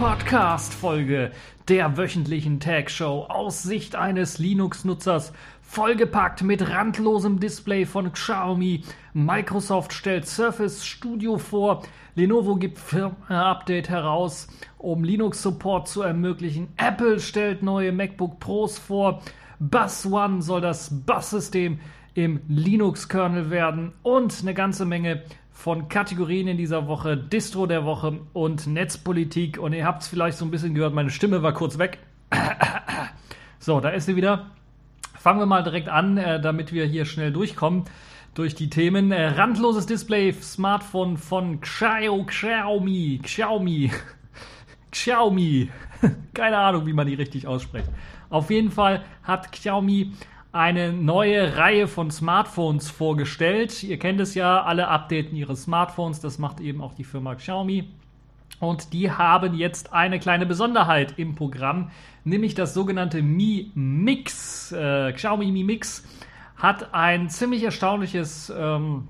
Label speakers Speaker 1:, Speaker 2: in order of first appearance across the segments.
Speaker 1: einer neuen TagView Podcast Folge der wöchentlichen Tag Show aus Sicht eines Linux-Nutzers, vollgepackt mit randlosem Display von Xiaomi. Microsoft stellt Surface Studio vor, Lenovo gibt Firmware-Update heraus, um Linux-Support zu ermöglichen. Apple stellt neue MacBook Pros vor. Bus One soll das Bus-System im Linux-Kernel werden und eine ganze Menge von Kategorien in dieser Woche, Distro der Woche und Netzpolitik. Und ihr habt es vielleicht so ein bisschen gehört, meine Stimme war kurz weg. So, da ist sie wieder. Fangen wir mal direkt an, äh, damit wir hier schnell durchkommen durch die Themen. Äh, randloses Display, Smartphone von Xiao, Xiaomi, Xiaomi, Xiaomi. Keine Ahnung, wie man die richtig ausspricht. Auf jeden Fall hat Xiaomi eine neue Reihe von Smartphones vorgestellt. Ihr kennt es ja, alle updaten ihre Smartphones. Das macht eben auch die Firma Xiaomi. Und die haben jetzt eine kleine Besonderheit im Programm, nämlich das sogenannte Mi Mix. Äh, Xiaomi Mi Mix hat ein ziemlich erstaunliches ähm,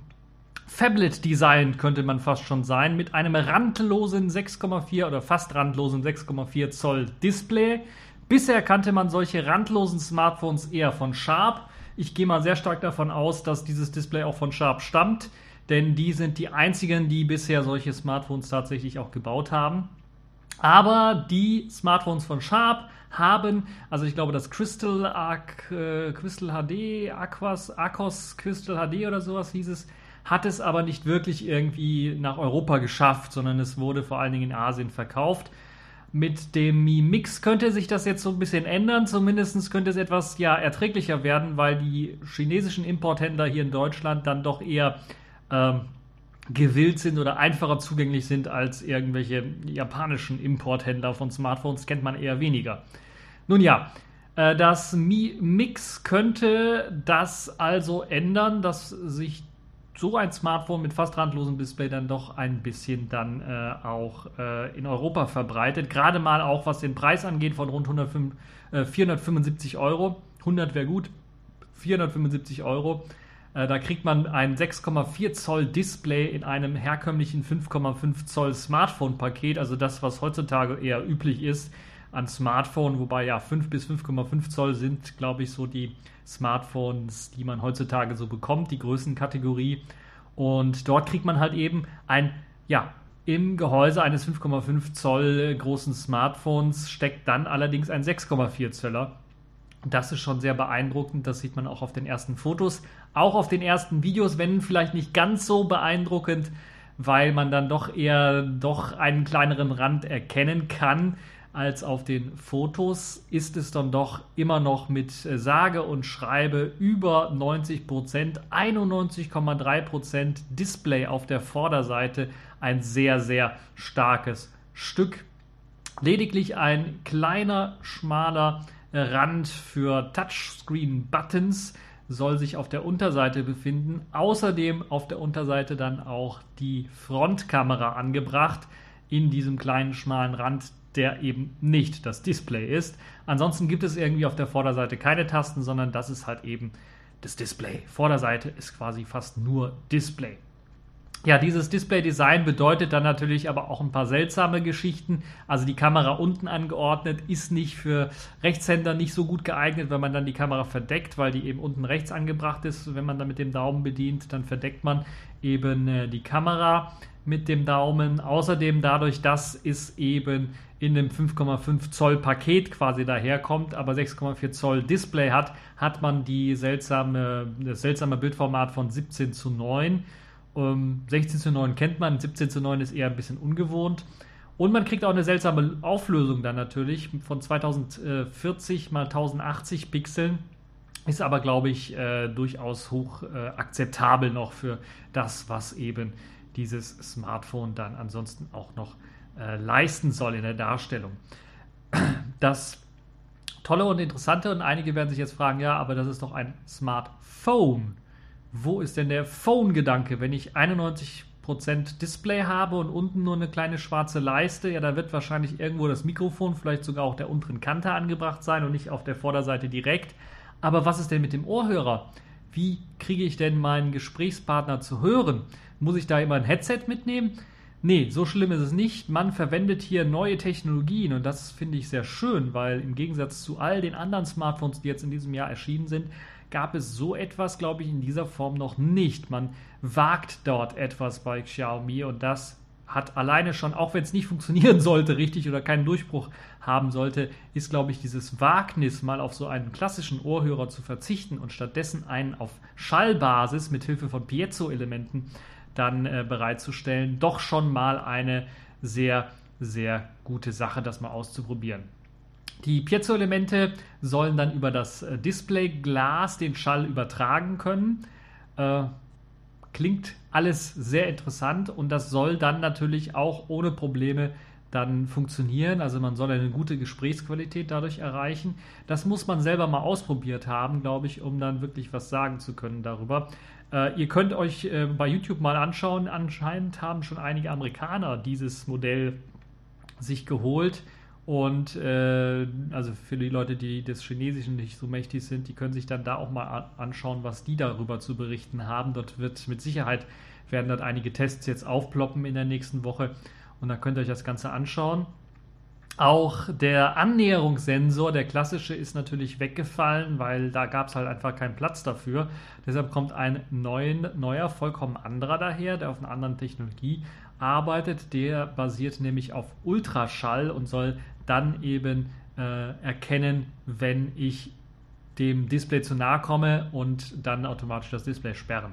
Speaker 1: Phablet-Design, könnte man fast schon sein, mit einem randlosen 6,4 oder fast randlosen 6,4 Zoll Display Bisher kannte man solche randlosen Smartphones eher von Sharp. Ich gehe mal sehr stark davon aus, dass dieses Display auch von Sharp stammt, denn die sind die einzigen, die bisher solche Smartphones tatsächlich auch gebaut haben. Aber die Smartphones von Sharp haben, also ich glaube das Crystal, Arc, äh, Crystal HD, Aquas, Aquos Crystal HD oder sowas hieß es, hat es aber nicht wirklich irgendwie nach Europa geschafft, sondern es wurde vor allen Dingen in Asien verkauft. Mit dem Mi Mix könnte sich das jetzt so ein bisschen ändern. Zumindest könnte es etwas ja, erträglicher werden, weil die chinesischen Importhändler hier in Deutschland dann doch eher ähm, gewillt sind oder einfacher zugänglich sind als irgendwelche japanischen Importhändler von Smartphones. Kennt man eher weniger. Nun ja, äh, das Mi Mix könnte das also ändern, dass sich so ein Smartphone mit fast randlosem Display dann doch ein bisschen dann äh, auch äh, in Europa verbreitet. Gerade mal auch was den Preis angeht von rund 105, äh, 475 Euro. 100 wäre gut. 475 Euro. Äh, da kriegt man ein 6,4 Zoll Display in einem herkömmlichen 5,5 Zoll Smartphone-Paket, also das, was heutzutage eher üblich ist an Smartphone, wobei ja 5 bis 5,5 Zoll sind, glaube ich, so die Smartphones, die man heutzutage so bekommt, die Größenkategorie. Und dort kriegt man halt eben ein, ja, im Gehäuse eines 5,5 Zoll großen Smartphones steckt dann allerdings ein 6,4 Zöller. Das ist schon sehr beeindruckend. Das sieht man auch auf den ersten Fotos. Auch auf den ersten Videos, wenn vielleicht nicht ganz so beeindruckend, weil man dann doch eher doch einen kleineren Rand erkennen kann als auf den Fotos, ist es dann doch immer noch mit äh, sage und schreibe über 90 Prozent, 91,3 Prozent Display auf der Vorderseite, ein sehr, sehr starkes Stück. Lediglich ein kleiner, schmaler Rand für Touchscreen-Buttons soll sich auf der Unterseite befinden. Außerdem auf der Unterseite dann auch die Frontkamera angebracht in diesem kleinen schmalen Rand, der eben nicht das Display ist. Ansonsten gibt es irgendwie auf der Vorderseite keine Tasten, sondern das ist halt eben das Display. Vorderseite ist quasi fast nur Display. Ja, dieses Display-Design bedeutet dann natürlich aber auch ein paar seltsame Geschichten. Also die Kamera unten angeordnet ist nicht für Rechtshänder nicht so gut geeignet, wenn man dann die Kamera verdeckt, weil die eben unten rechts angebracht ist. Wenn man dann mit dem Daumen bedient, dann verdeckt man eben äh, die Kamera mit dem Daumen. Außerdem dadurch, dass es eben in dem 5,5 Zoll Paket quasi daherkommt, aber 6,4 Zoll Display hat, hat man die seltsame, das seltsame Bildformat von 17 zu 9. Ähm, 16 zu 9 kennt man, 17 zu 9 ist eher ein bisschen ungewohnt. Und man kriegt auch eine seltsame Auflösung dann natürlich von 2040 mal 1080 Pixeln. Ist aber, glaube ich, äh, durchaus hoch äh, akzeptabel noch für das, was eben dieses Smartphone dann ansonsten auch noch äh, leisten soll in der Darstellung. Das Tolle und Interessante, und einige werden sich jetzt fragen, ja, aber das ist doch ein Smartphone. Wo ist denn der Phone-Gedanke? Wenn ich 91% Display habe und unten nur eine kleine schwarze Leiste, ja, da wird wahrscheinlich irgendwo das Mikrofon, vielleicht sogar auch der unteren Kante angebracht sein und nicht auf der Vorderseite direkt. Aber was ist denn mit dem Ohrhörer? Wie kriege ich denn meinen Gesprächspartner zu hören? Muss ich da immer ein Headset mitnehmen? Nee, so schlimm ist es nicht. Man verwendet hier neue Technologien und das finde ich sehr schön, weil im Gegensatz zu all den anderen Smartphones, die jetzt in diesem Jahr erschienen sind, gab es so etwas, glaube ich, in dieser Form noch nicht. Man wagt dort etwas bei Xiaomi und das hat alleine schon, auch wenn es nicht funktionieren sollte, richtig oder keinen Durchbruch haben sollte, ist, glaube ich, dieses Wagnis, mal auf so einen klassischen Ohrhörer zu verzichten und stattdessen einen auf Schallbasis mit Hilfe von Piezo-Elementen dann äh, bereitzustellen, doch schon mal eine sehr, sehr gute Sache, das mal auszuprobieren. Die Piezo-Elemente sollen dann über das äh, Displayglas den Schall übertragen können. Äh, klingt alles sehr interessant und das soll dann natürlich auch ohne Probleme dann funktionieren. Also man soll eine gute Gesprächsqualität dadurch erreichen. Das muss man selber mal ausprobiert haben, glaube ich, um dann wirklich was sagen zu können darüber. Äh, ihr könnt euch äh, bei YouTube mal anschauen. Anscheinend haben schon einige Amerikaner dieses Modell sich geholt. Und äh, also für die Leute, die des Chinesischen nicht so mächtig sind, die können sich dann da auch mal anschauen, was die darüber zu berichten haben. Dort wird mit Sicherheit werden dort einige Tests jetzt aufploppen in der nächsten Woche und da könnt ihr euch das Ganze anschauen. Auch der Annäherungssensor, der klassische, ist natürlich weggefallen, weil da gab es halt einfach keinen Platz dafür. Deshalb kommt ein neuen, neuer, vollkommen anderer daher, der auf einer anderen Technologie arbeitet. Der basiert nämlich auf Ultraschall und soll dann eben äh, erkennen, wenn ich dem Display zu nahe komme und dann automatisch das Display sperren.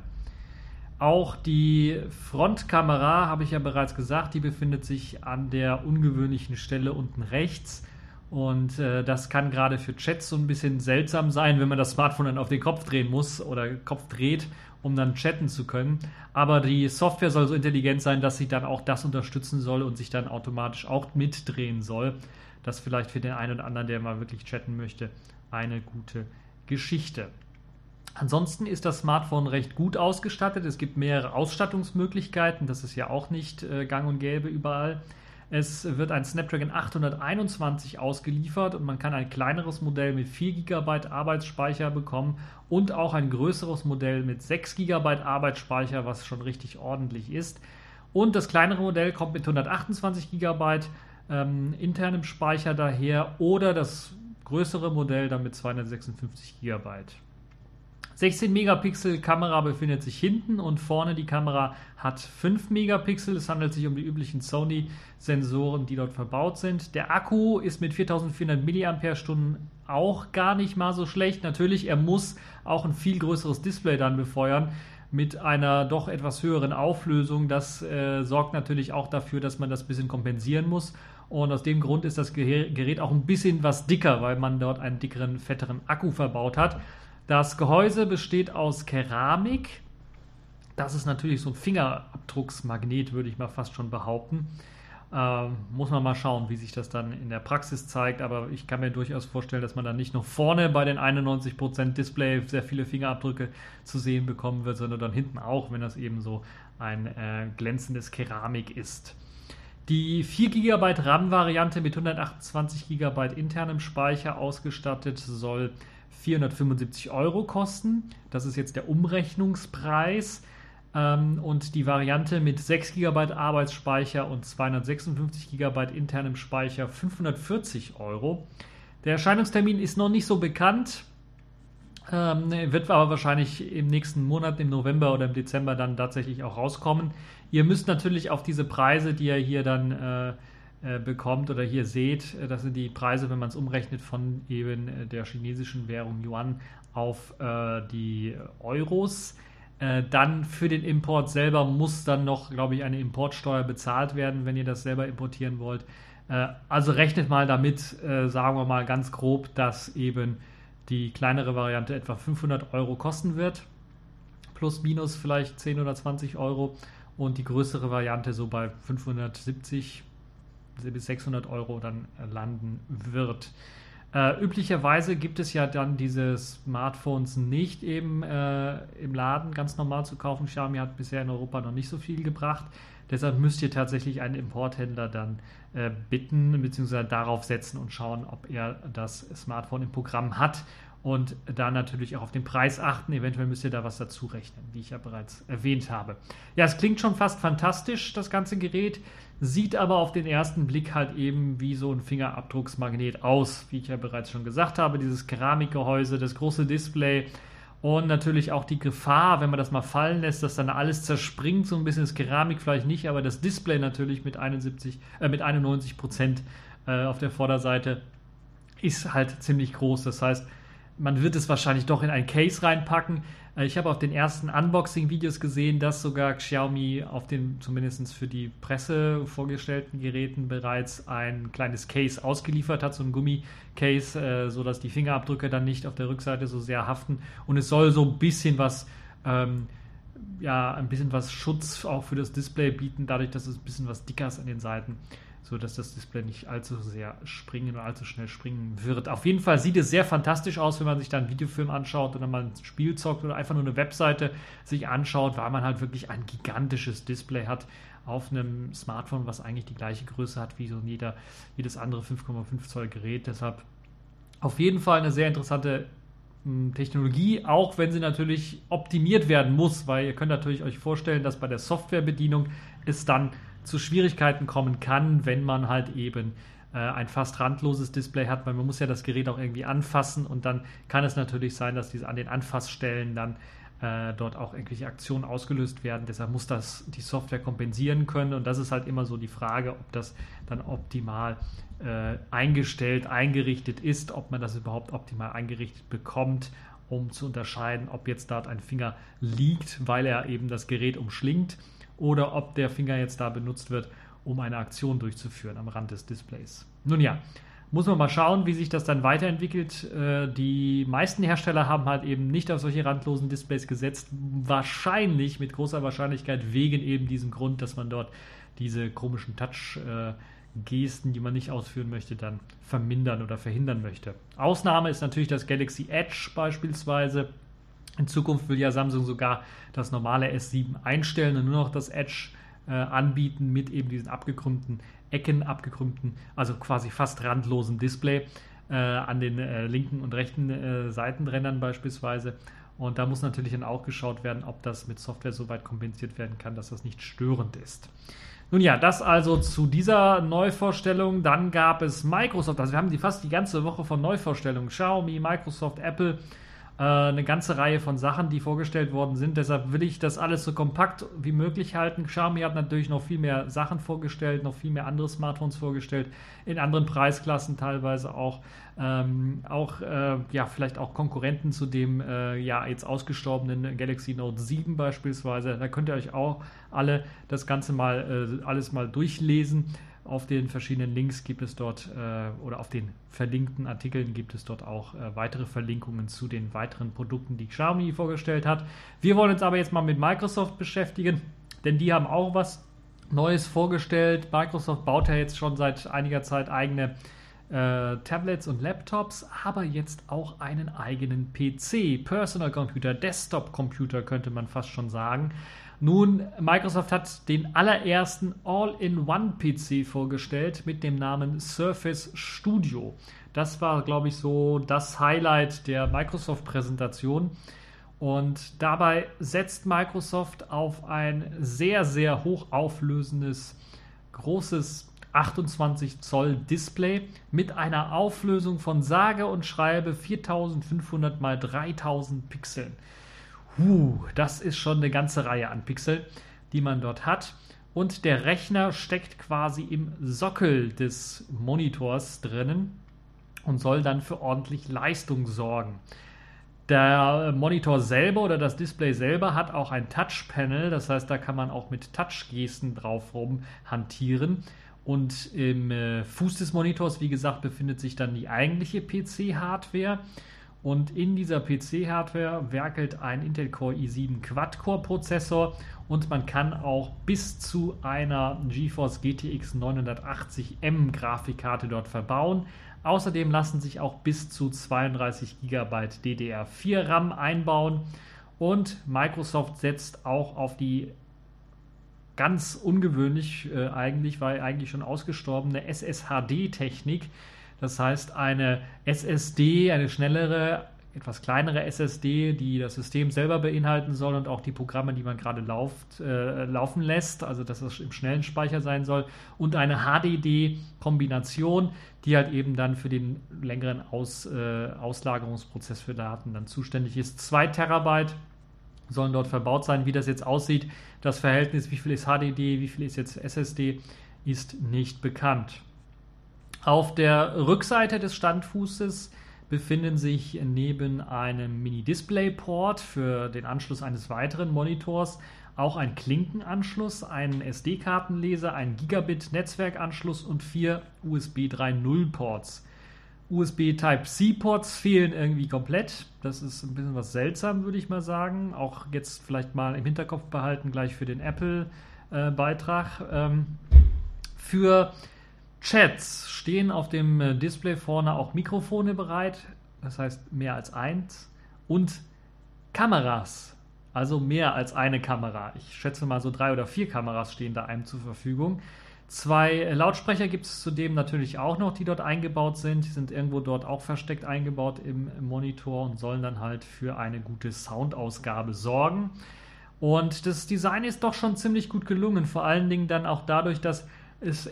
Speaker 1: Auch die Frontkamera, habe ich ja bereits gesagt, die befindet sich an der ungewöhnlichen Stelle unten rechts. Und äh, das kann gerade für Chats so ein bisschen seltsam sein, wenn man das Smartphone dann auf den Kopf drehen muss oder Kopf dreht, um dann chatten zu können. Aber die Software soll so intelligent sein, dass sie dann auch das unterstützen soll und sich dann automatisch auch mitdrehen soll. Das vielleicht für den einen oder anderen, der mal wirklich chatten möchte, eine gute Geschichte. Ansonsten ist das Smartphone recht gut ausgestattet. Es gibt mehrere Ausstattungsmöglichkeiten. Das ist ja auch nicht äh, gang und gäbe überall. Es wird ein Snapdragon 821 ausgeliefert und man kann ein kleineres Modell mit 4 GB Arbeitsspeicher bekommen und auch ein größeres Modell mit 6 GB Arbeitsspeicher, was schon richtig ordentlich ist. Und das kleinere Modell kommt mit 128 GB ähm, internem Speicher daher oder das größere Modell dann mit 256 GB. 16 Megapixel Kamera befindet sich hinten und vorne die Kamera hat 5 Megapixel. Es handelt sich um die üblichen Sony-Sensoren, die dort verbaut sind. Der Akku ist mit 4400 mAh auch gar nicht mal so schlecht. Natürlich, er muss auch ein viel größeres Display dann befeuern mit einer doch etwas höheren Auflösung. Das äh, sorgt natürlich auch dafür, dass man das ein bisschen kompensieren muss. Und aus dem Grund ist das Gerät auch ein bisschen was dicker, weil man dort einen dickeren, fetteren Akku verbaut hat. Das Gehäuse besteht aus Keramik. Das ist natürlich so ein Fingerabdrucksmagnet, würde ich mal fast schon behaupten. Ähm, muss man mal schauen, wie sich das dann in der Praxis zeigt. Aber ich kann mir durchaus vorstellen, dass man dann nicht nur vorne bei den 91% Display sehr viele Fingerabdrücke zu sehen bekommen wird, sondern dann hinten auch, wenn das eben so ein äh, glänzendes Keramik ist. Die 4 GB RAM-Variante mit 128 GB internem Speicher ausgestattet soll 475 Euro kosten. Das ist jetzt der Umrechnungspreis. Ähm, und die Variante mit 6 GB Arbeitsspeicher und 256 GB internem Speicher 540 Euro. Der Erscheinungstermin ist noch nicht so bekannt. Ähm, wird aber wahrscheinlich im nächsten Monat, im November oder im Dezember dann tatsächlich auch rauskommen. Ihr müsst natürlich auf diese Preise, die ihr hier dann äh, bekommt oder hier seht, äh, das sind die Preise, wenn man es umrechnet von eben äh, der chinesischen Währung Yuan auf äh, die Euros. Äh, dann für den Import selber muss dann noch, glaube ich, eine Importsteuer bezahlt werden, wenn ihr das selber importieren wollt. Äh, also rechnet mal damit, sagen wir mal ganz grob, dass eben die kleinere Variante etwa 500 Euro kosten wird. Plus, minus vielleicht 10 oder 20 Euro. Und die größere Variante so bei 570 bis 600 Euro dann äh, landen wird. Äh, üblicherweise gibt es ja dann diese Smartphones nicht eben äh, im Laden ganz normal zu kaufen. Xiaomi hat bisher in Europa noch nicht so viel gebracht. Deshalb müsst ihr tatsächlich einen Importhändler dann äh, bitten bzw. darauf setzen und schauen, ob er das Smartphone im Programm hat. und dann natürlich auch auf den Preis achten. Eventuell müsst ihr da was dazu rechnen, wie ich ja bereits erwähnt habe. Ja, es klingt schon fast fantastisch, das ganze Gerät, sieht aber auf den ersten Blick halt eben wie so ein Fingerabdrucksmagnet aus, wie ich ja bereits schon gesagt habe. Dieses Keramikgehäuse, das große Display und natürlich auch die Gefahr, wenn man das mal fallen lässt, dass dann alles zerspringt, so ein bisschen das Keramik vielleicht nicht, aber das Display natürlich mit 71, äh, mit 91 Prozent äh, auf der Vorderseite ist halt ziemlich groß. Das heißt, man wird es wahrscheinlich doch in ein Case reinpacken. Äh, ich habe auf den ersten Unboxing-Videos gesehen, dass sogar Xiaomi auf den zumindest für die Presse vorgestellten Geräten bereits ein kleines Case ausgeliefert hat, so ein Gummicase, äh, sodass die Fingerabdrücke dann nicht auf der Rückseite so sehr haften. Und es soll so ein bisschen was, ähm, ja, ein bisschen was Schutz auch für das Display bieten, dadurch, dass es ein bisschen was dicker ist an den Seiten so dass das Display nicht allzu sehr springen oder allzu schnell springen wird. Auf jeden Fall sieht es sehr fantastisch aus, wenn man sich da einen Videofilm anschaut oder mal ein Spiel zockt oder einfach nur eine Webseite sich anschaut, weil man halt wirklich ein gigantisches Display hat auf einem Smartphone, was eigentlich die gleiche Größe hat wie so jeder, jedes andere 5,5 Zoll Gerät. Deshalb auf jeden Fall eine sehr interessante hm, Technologie, auch wenn sie natürlich optimiert werden muss, weil ihr könnt natürlich euch vorstellen, dass bei der Softwarebedienung es dann zu Schwierigkeiten kommen kann, wenn man halt eben äh, ein fast randloses Display hat, weil man muss ja das Gerät auch irgendwie anfassen und dann kann es natürlich sein, dass diese an den Anfassstellen dann äh, dort auch irgendwelche Aktionen ausgelöst werden. Deshalb muss das die Software kompensieren können und das ist halt immer so die Frage, ob das dann optimal äh, eingestellt, eingerichtet ist, ob man das überhaupt optimal eingerichtet bekommt um zu unterscheiden, ob jetzt dort ein Finger liegt, weil er eben das Gerät umschlingt oder ob der Finger jetzt da benutzt wird, um eine Aktion durchzuführen am Rand des Displays. Nun ja, muss man mal schauen, wie sich das dann weiterentwickelt. Äh, die meisten Hersteller haben halt eben nicht auf solche randlosen Displays gesetzt. Wahrscheinlich, mit großer Wahrscheinlichkeit, wegen eben diesem Grund, dass man dort diese komischen Touch-Gesten, die man nicht ausführen möchte, dann vermindern oder verhindern möchte. Ausnahme ist natürlich das Galaxy Edge beispielsweise. In Zukunft will ja Samsung sogar das normale S7 einstellen und nur noch das Edge äh, anbieten mit eben diesen abgekrümmten Ecken, abgekrümmten, also quasi fast randlosen Display äh, an den äh, linken und rechten äh, Seitenrändern beispielsweise. Und da muss natürlich dann auch geschaut werden, ob das mit Software so weit kompensiert werden kann, dass das nicht störend ist. Nun ja, das also zu dieser Neuvorstellung. Dann gab es Microsoft, also wir haben die fast die ganze Woche von Neuvorstellungen. Xiaomi, Microsoft, Apple äh, eine ganze Reihe von Sachen, die vorgestellt worden sind. Deshalb will ich das alles so kompakt wie möglich halten. Xiaomi hat natürlich noch viel mehr Sachen vorgestellt, noch viel mehr andere Smartphones vorgestellt, in anderen Preisklassen teilweise auch. Ähm, auch äh, ja, vielleicht auch Konkurrenten zu dem äh, ja jetzt ausgestorbenen Galaxy Note 7 beispielsweise. Da könnt ihr euch auch alle das Ganze mal äh, alles mal durchlesen. Auf den verschiedenen Links gibt es dort äh, oder auf den verlinkten Artikeln gibt es dort auch äh, weitere Verlinkungen zu den weiteren Produkten, die Xiaomi vorgestellt hat. Wir wollen uns aber jetzt mal mit Microsoft beschäftigen, denn die haben auch was Neues vorgestellt. Microsoft baut ja jetzt schon seit einiger Zeit eigene äh, Tablets und Laptops, aber jetzt auch einen eigenen PC, Personal Computer, Desktop Computer könnte man fast schon sagen. Nun, Microsoft hat den allerersten All-in-One-PC vorgestellt mit dem Namen Surface Studio. Das war, glaube ich, so das Highlight der Microsoft-Präsentation. Und dabei setzt Microsoft auf ein sehr, sehr hochauflösendes, großes 28 Zoll Display mit einer Auflösung von sage und schreibe 4500 x 3000 Pixeln. Huh, das ist schon eine ganze Reihe an Pixel, die man dort hat. Und der Rechner steckt quasi im Sockel des Monitors drinnen und soll dann für ordentlich Leistung sorgen. Der Monitor selber oder das Display selber hat auch ein Touch-Panel, das heißt, da kann man auch mit Touch-Gesten drauf rum hantieren. Und im äh, Fuß des Monitors, wie gesagt, befindet sich dann die eigentliche PC-Hardware. Und in dieser PC-Hardware werkelt ein Intel Core i7 Quad-Core-Prozessor und man kann auch bis zu einer GeForce GTX 980M Grafikkarte dort verbauen. Außerdem lassen sich auch bis zu 32 GB DDR4 RAM einbauen und Microsoft setzt auch auf die ganz ungewöhnlich äh, eigentlich, weil eigentlich schon ausgestorbene SSHD-Technik. Das heißt, eine SSD, eine schnellere etwas kleinere SSD, die das System selber beinhalten soll und auch die Programme, die man gerade lauft, äh, laufen lässt, also dass es im schnellen Speicher sein soll, und eine HDD-Kombination, die halt eben dann für den längeren Aus, äh, Auslagerungsprozess für Daten dann zuständig ist. 2 Terabyte sollen dort verbaut sein. Wie das jetzt aussieht, das Verhältnis, wie viel ist HDD, wie viel ist jetzt SSD, ist nicht bekannt. Auf der Rückseite des Standfußes befinden sich neben einem Mini-Display-Port für den Anschluss eines weiteren Monitors auch ein Klinkenanschluss, ein SD-Kartenleser, ein Gigabit-Netzwerkanschluss und vier USB 3.0-Ports. USB Type-C-Ports fehlen irgendwie komplett. Das ist ein bisschen was seltsam, würde ich mal sagen. Auch jetzt vielleicht mal im Hinterkopf behalten, gleich für den Apple-Beitrag. Ähm, für Chats stehen auf dem äh, Display vorne auch Mikrofone bereit, das heißt mehr als eins, und Kameras, also mehr als eine Kamera. Ich schätze mal so drei oder vier Kameras stehen da einem zur Verfügung. Zwei Lautsprecher gibt es zudem natürlich auch noch, die dort eingebaut sind. Die sind irgendwo dort auch versteckt eingebaut im, im Monitor und sollen dann halt für eine gute Soundausgabe sorgen. Und das Design ist doch schon ziemlich gut gelungen, vor allen Dingen dann auch dadurch, dass es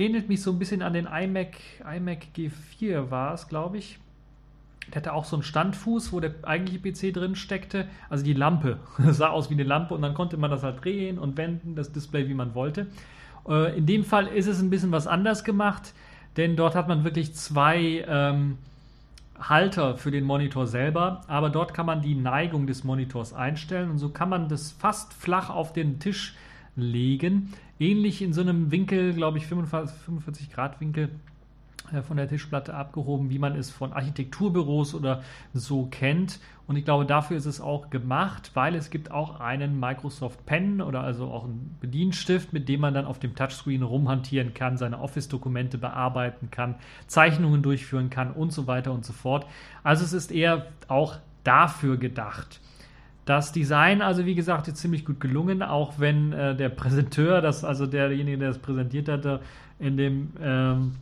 Speaker 1: ähnelt mich so ein bisschen an den iMac, iMac G4 war es, glaube ich. Der hatte auch so einen Standfuß, wo der eigentliche PC drin steckte. Also die Lampe. Das sah aus wie eine Lampe und dann konnte man das halt drehen und wenden, das Display, wie man wollte. Äh, in dem Fall ist es ein bisschen was anders gemacht, denn dort hat man wirklich zwei ähm, Halter für den Monitor selber, aber dort kann man die Neigung des Monitors einstellen und so kann man das fast flach auf den Tisch legen. Ähnlich in so einem Winkel, glaube ich, 45 Grad Winkel von der Tischplatte abgehoben, wie man es von Architekturbüros oder so kennt. Und ich glaube, dafür ist es auch gemacht, weil es gibt auch einen Microsoft Pen oder also auch einen Bedienstift, mit dem man dann auf dem Touchscreen rumhantieren kann, seine Office-Dokumente bearbeiten kann, Zeichnungen durchführen kann und so weiter und so fort. Also es ist eher auch dafür gedacht. Das Design, also wie gesagt, ist ziemlich gut gelungen, auch wenn äh, der Präsenteur, das, also derjenige, der das präsentiert hatte, in dem ähm,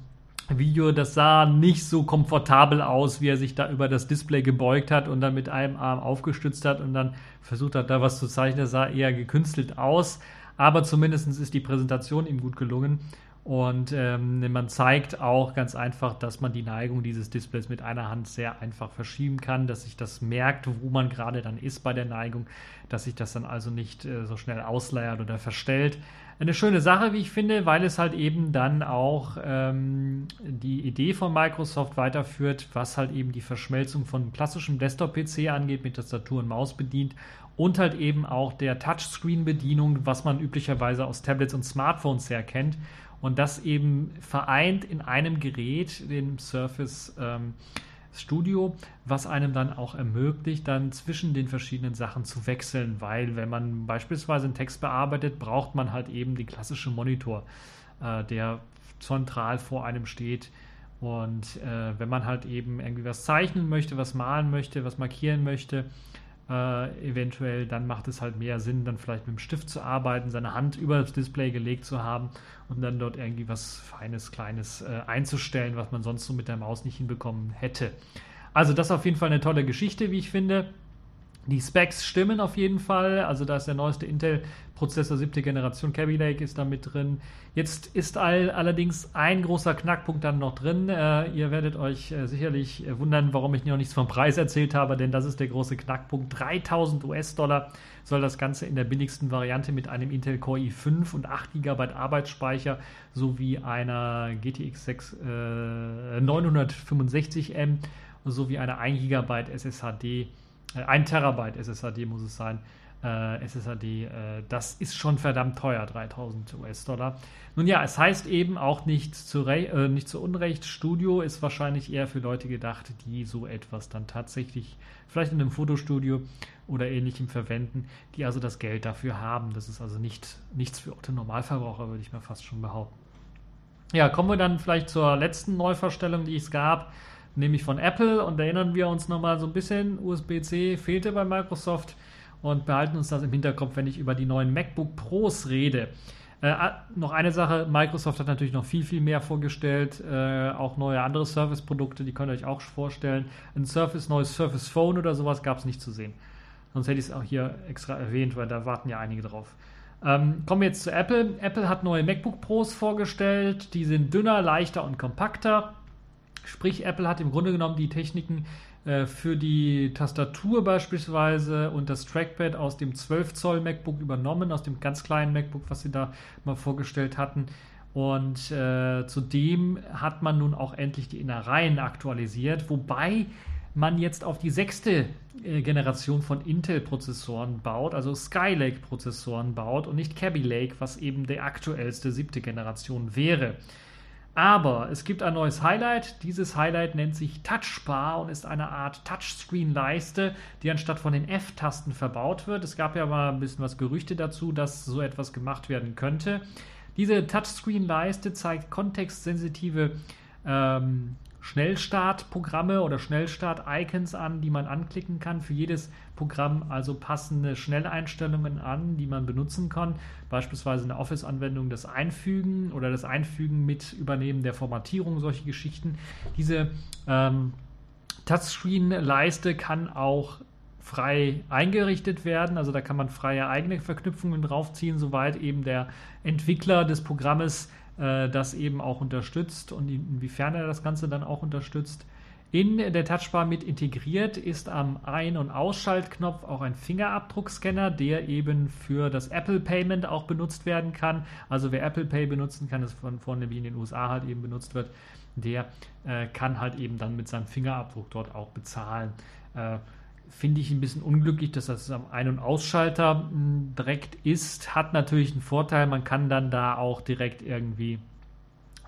Speaker 1: Video, das sah nicht so komfortabel aus, wie er sich da über das Display gebeugt hat und dann mit einem Arm aufgestützt hat und dann versucht hat, da was zu zeichnen. Das sah eher gekünstelt aus, aber zumindest ist die Präsentation ihm gut gelungen. Und ähm, man zeigt auch ganz einfach, dass man die Neigung dieses Displays mit einer Hand sehr einfach verschieben kann, dass sich das merkt, wo man gerade dann ist bei der Neigung, dass sich das dann also nicht äh, so schnell ausleiert oder verstellt eine schöne Sache, wie ich finde, weil es halt eben dann auch ähm, die Idee von Microsoft weiterführt, was halt eben die Verschmelzung von klassischem Desktop-PC angeht, mit Tastatur und Maus bedient und halt eben auch der Touchscreen-Bedienung, was man üblicherweise aus Tablets und Smartphones her kennt. Und das eben vereint in einem Gerät, dem Surface ähm, Studio, was einem dann auch ermöglicht, dann zwischen den verschiedenen Sachen zu wechseln, weil wenn man beispielsweise einen Text bearbeitet, braucht man halt eben den klassischen Monitor, äh, der zentral vor einem steht. Und äh, wenn man halt eben irgendwie was zeichnen möchte, was malen möchte, was markieren möchte, äh, eventuell, dann macht es halt mehr Sinn, dann vielleicht mit dem Stift zu arbeiten, seine Hand über das Display gelegt zu haben und dann dort irgendwie was Feines, Kleines äh, einzustellen, was man sonst so mit der Maus nicht hinbekommen hätte. Also das ist auf jeden Fall eine tolle Geschichte, wie ich finde. Die Specs stimmen auf jeden Fall. Also da ist der neueste Intel-Prozessor siebte Generation, Kaby Lake ist da mit drin. Jetzt ist all, allerdings ein großer Knackpunkt dann noch drin. Äh, ihr werdet euch äh, sicherlich äh, wundern, warum ich noch nichts vom Preis erzählt habe, denn das ist der große Knackpunkt. 3000 US-Dollar soll das Ganze in der billigsten Variante mit einem Intel Core i5 und 8 GB Arbeitsspeicher sowie einer GTX 6, äh, 965M sowie einer 1 GB SSHD 1 äh, Terabyte SSHD muss es sein. Äh, SSHD, äh, das ist schon verdammt teuer, 3000 US-Dollar. Nun ja, es heißt eben auch nicht zu, äh, nicht zu Unrecht, Studio ist wahrscheinlich eher für Leute gedacht, die so etwas dann tatsächlich vielleicht in einem Fotostudio oder ähnlichem verwenden, die also das Geld dafür haben. Das ist also nicht, nichts für Otto Normalverbraucher, würde ich mal fast schon behaupten. Ja, kommen wir dann vielleicht zur letzten Neuverstellung, die es gab nämlich von Apple. Und erinnern wir uns nochmal so ein bisschen, USB-C fehlte bei Microsoft und behalten uns das im Hinterkopf, wenn ich über die neuen MacBook Pros rede. Äh, noch eine Sache, Microsoft hat natürlich noch viel, viel mehr vorgestellt, äh, auch neue andere Surface-Produkte, die könnt ihr euch auch vorstellen. Ein Surface, neues Surface Phone oder sowas gab es nicht zu sehen. Sonst hätte ich es auch hier extra erwähnt, weil da warten ja einige drauf. Ähm, kommen wir jetzt zu Apple. Apple hat neue MacBook Pros vorgestellt, die sind dünner, leichter und kompakter. Sprich, Apple hat im Grunde genommen die Techniken äh, für die Tastatur beispielsweise und das Trackpad aus dem 12 Zoll MacBook übernommen, aus dem ganz kleinen MacBook, was sie da mal vorgestellt hatten. Und äh, zudem hat man nun auch endlich die Innereien aktualisiert, wobei man jetzt auf die sechste äh, Generation von Intel-Prozessoren baut, also Skylake-Prozessoren baut und nicht Kaby Lake, was eben die aktuellste siebte Generation wäre. Aber es gibt ein neues Highlight. Dieses Highlight nennt sich Touchbar und ist eine Art Touchscreen-Leiste, die anstatt von den F-Tasten verbaut wird. Es gab ja mal ein bisschen was Gerüchte dazu, dass so etwas gemacht werden könnte. Diese Touchscreen-Leiste zeigt kontextsensitive ähm, Schnellstartprogramme oder Schnellstart-Icons an, die man anklicken kann. Für jedes Programm also passende Schnelleinstellungen an, die man benutzen kann. Beispielsweise eine Office-Anwendung, das Einfügen oder das Einfügen mit Übernehmen der Formatierung, solche Geschichten. Diese ähm, Touchscreen-Leiste kann auch frei eingerichtet werden. Also da kann man freie eigene Verknüpfungen draufziehen, soweit eben der Entwickler des Programmes äh, das eben auch unterstützt und inwiefern er das Ganze dann auch unterstützt. In der Touchbar mit integriert ist am Ein- und Ausschaltknopf auch ein Fingerabdruckscanner, der eben für das Apple Payment auch benutzt werden kann. Also wer Apple Pay benutzen kann, das von vorne wie in den USA halt eben benutzt wird, der äh, kann halt eben dann mit seinem Fingerabdruck dort auch bezahlen. Äh, finde ich ein bisschen unglücklich, dass das am Ein- und Ausschalter hm, direkt ist. Hat natürlich einen Vorteil, man kann dann da auch direkt irgendwie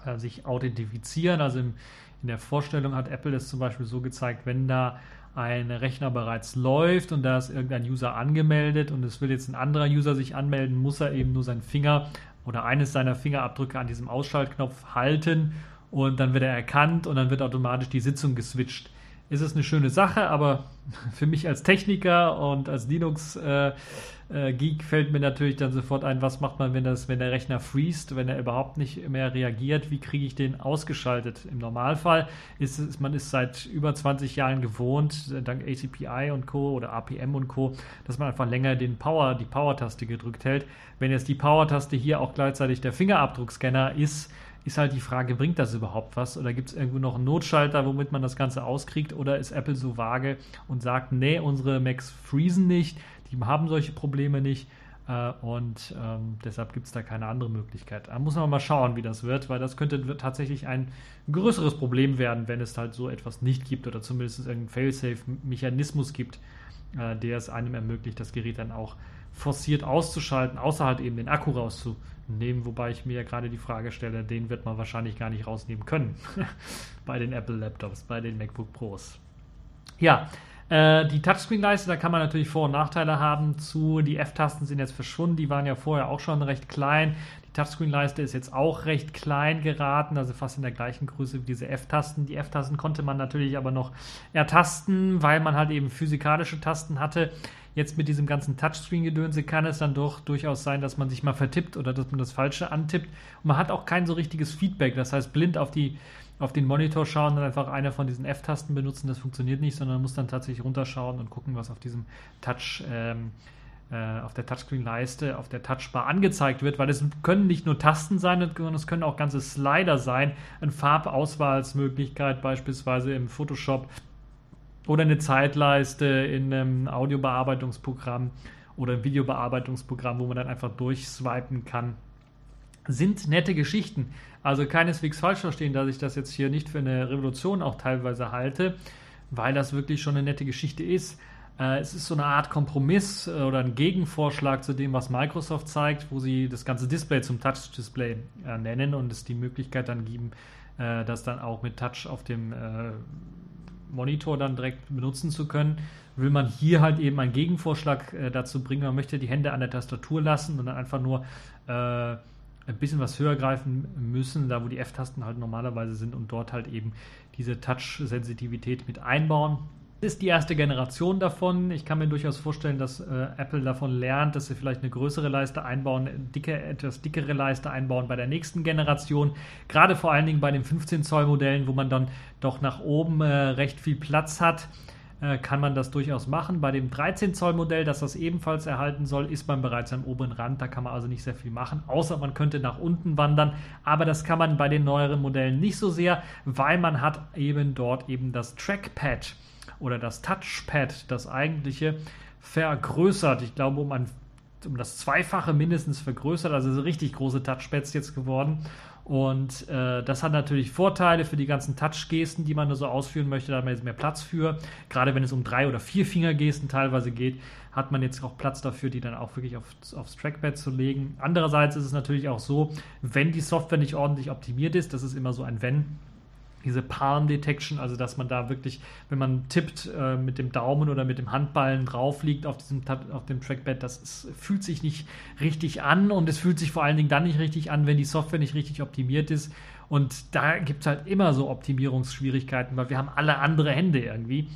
Speaker 1: äh, sich authentifizieren. Also im, in der Vorstellung hat Apple das zum Beispiel so gezeigt, wenn da ein Rechner bereits läuft und da ist irgendein User angemeldet und es will jetzt ein anderer User sich anmelden, muss er eben nur seinen Finger oder eines seiner Fingerabdrücke an diesem Ausschaltknopf halten und dann wird er erkannt und dann wird automatisch die Sitzung geswitcht ist es eine schöne Sache, aber für mich als Techniker und als Linux-Geek fällt mir natürlich dann sofort ein, was macht man, wenn, das, wenn der Rechner freest, wenn er überhaupt nicht mehr reagiert, wie kriege ich den ausgeschaltet? Im Normalfall ist es, man ist seit über 20 Jahren gewohnt, dank ACPI und Co. oder APM und Co., dass man einfach länger den Power, die Power-Taste gedrückt hält. Wenn jetzt die Power-Taste hier auch gleichzeitig der Fingerabdruckscanner ist, ist halt die Frage, bringt das überhaupt was? Oder gibt es irgendwo noch einen Notschalter, womit man das Ganze auskriegt? Oder ist Apple so vage und sagt, nee, unsere Macs freezen nicht, die haben solche Probleme nicht äh, und ähm, deshalb gibt es da keine andere Möglichkeit. Da muss man mal schauen, wie das wird, weil das könnte tatsächlich ein größeres Problem werden, wenn es halt so etwas nicht gibt oder zumindest irgendeinen Failsafe-Mechanismus gibt, äh, der es einem ermöglicht, das Gerät dann auch forciert auszuschalten, außer halt eben den Akku rauszunehmen, wobei ich mir ja gerade die Frage stelle, den wird man wahrscheinlich gar nicht rausnehmen können bei den Apple Laptops, bei den MacBook Pros. Ja, äh, die Touchscreen-Leiste, da kann man natürlich Vor- und Nachteile haben zu. Die F-Tasten sind jetzt verschwunden, die waren ja vorher auch schon recht klein. Die Touchscreen-Leiste ist jetzt auch recht klein geraten, also fast in der gleichen Größe wie diese F-Tasten. Die F-Tasten konnte man natürlich aber noch ertasten, weil man halt eben physikalische Tasten hatte. Jetzt mit diesem ganzen Touchscreen-Gedönse kann es dann doch durchaus sein, dass man sich mal vertippt oder dass man das Falsche antippt. Und man hat auch kein so richtiges Feedback. Das heißt, blind auf, die, auf den Monitor schauen und einfach eine von diesen F-Tasten benutzen, das funktioniert nicht, sondern man muss dann tatsächlich runterschauen und gucken, was auf diesem Touch. Ähm, äh, auf der Touchscreen-Leiste, auf der Touchbar angezeigt wird, weil es können nicht nur Tasten sein, sondern es können auch ganze Slider sein, eine Farbauswahlsmöglichkeit beispielsweise im Photoshop oder eine Zeitleiste in einem Audiobearbeitungsprogramm oder ein Videobearbeitungsprogramm, wo man dann einfach durchswipen kann. Sind nette Geschichten. Also keineswegs falsch verstehen, dass ich das jetzt hier nicht für eine Revolution auch teilweise halte, weil das wirklich schon eine nette Geschichte ist. Äh, es ist so eine Art Kompromiss äh, oder ein Gegenvorschlag zu dem, was Microsoft zeigt, wo sie das ganze Display zum Touch-Display äh, nennen und es die Möglichkeit dann geben, das dann auch mit Touch auf dem Monitor dann direkt benutzen zu können, will man hier halt eben einen Gegenvorschlag äh, dazu bringen. Man möchte die Hände an der Tastatur lassen und dann einfach nur äh, ein bisschen was höher greifen müssen, da wo die F-Tasten halt normalerweise sind und dort halt eben diese Touch-Sensitivität mit einbauen. Ist die erste Generation davon. Ich kann mir durchaus vorstellen, dass äh, Apple davon lernt, dass sie vielleicht eine größere Leiste einbauen, dicke, etwas dickere Leiste einbauen bei der nächsten Generation. Gerade vor allen Dingen bei den 15 Zoll Modellen, wo man dann doch nach oben äh, recht viel Platz hat, äh, kann man das durchaus machen. Bei dem 13 Zoll Modell, das das ebenfalls erhalten soll, ist man bereits am oberen Rand. Da kann man also nicht sehr viel machen, außer man könnte nach unten wandern. Aber das kann man bei den neueren Modellen nicht so sehr, weil man hat eben dort eben das Trackpad oder das Touchpad, das eigentliche, vergrößert. Ich glaube, um, ein, um das Zweifache mindestens vergrößert. Also so richtig große Touchpads jetzt geworden. Und äh, das hat natürlich Vorteile für die ganzen Touch-Gesten, die man da so ausführen möchte. Da hat man jetzt mehr Platz für. Gerade wenn es um drei oder vier Fingergesten teilweise geht, hat man jetzt auch Platz dafür, die dann auch wirklich auf, aufs Trackpad zu legen. Andererseits ist es natürlich auch so, wenn die Software nicht ordentlich optimiert ist, das ist immer so ein Wenn, diese Palm Detection, also dass man da wirklich, wenn man tippt, äh, mit dem Daumen oder mit dem Handballen drauf liegt auf, diesem, auf dem Trackpad, das ist, fühlt sich nicht richtig an und es fühlt sich vor allen Dingen dann nicht richtig an, wenn die Software nicht richtig optimiert ist. Und da gibt es halt immer so Optimierungsschwierigkeiten, weil wir haben alle andere Hände irgendwie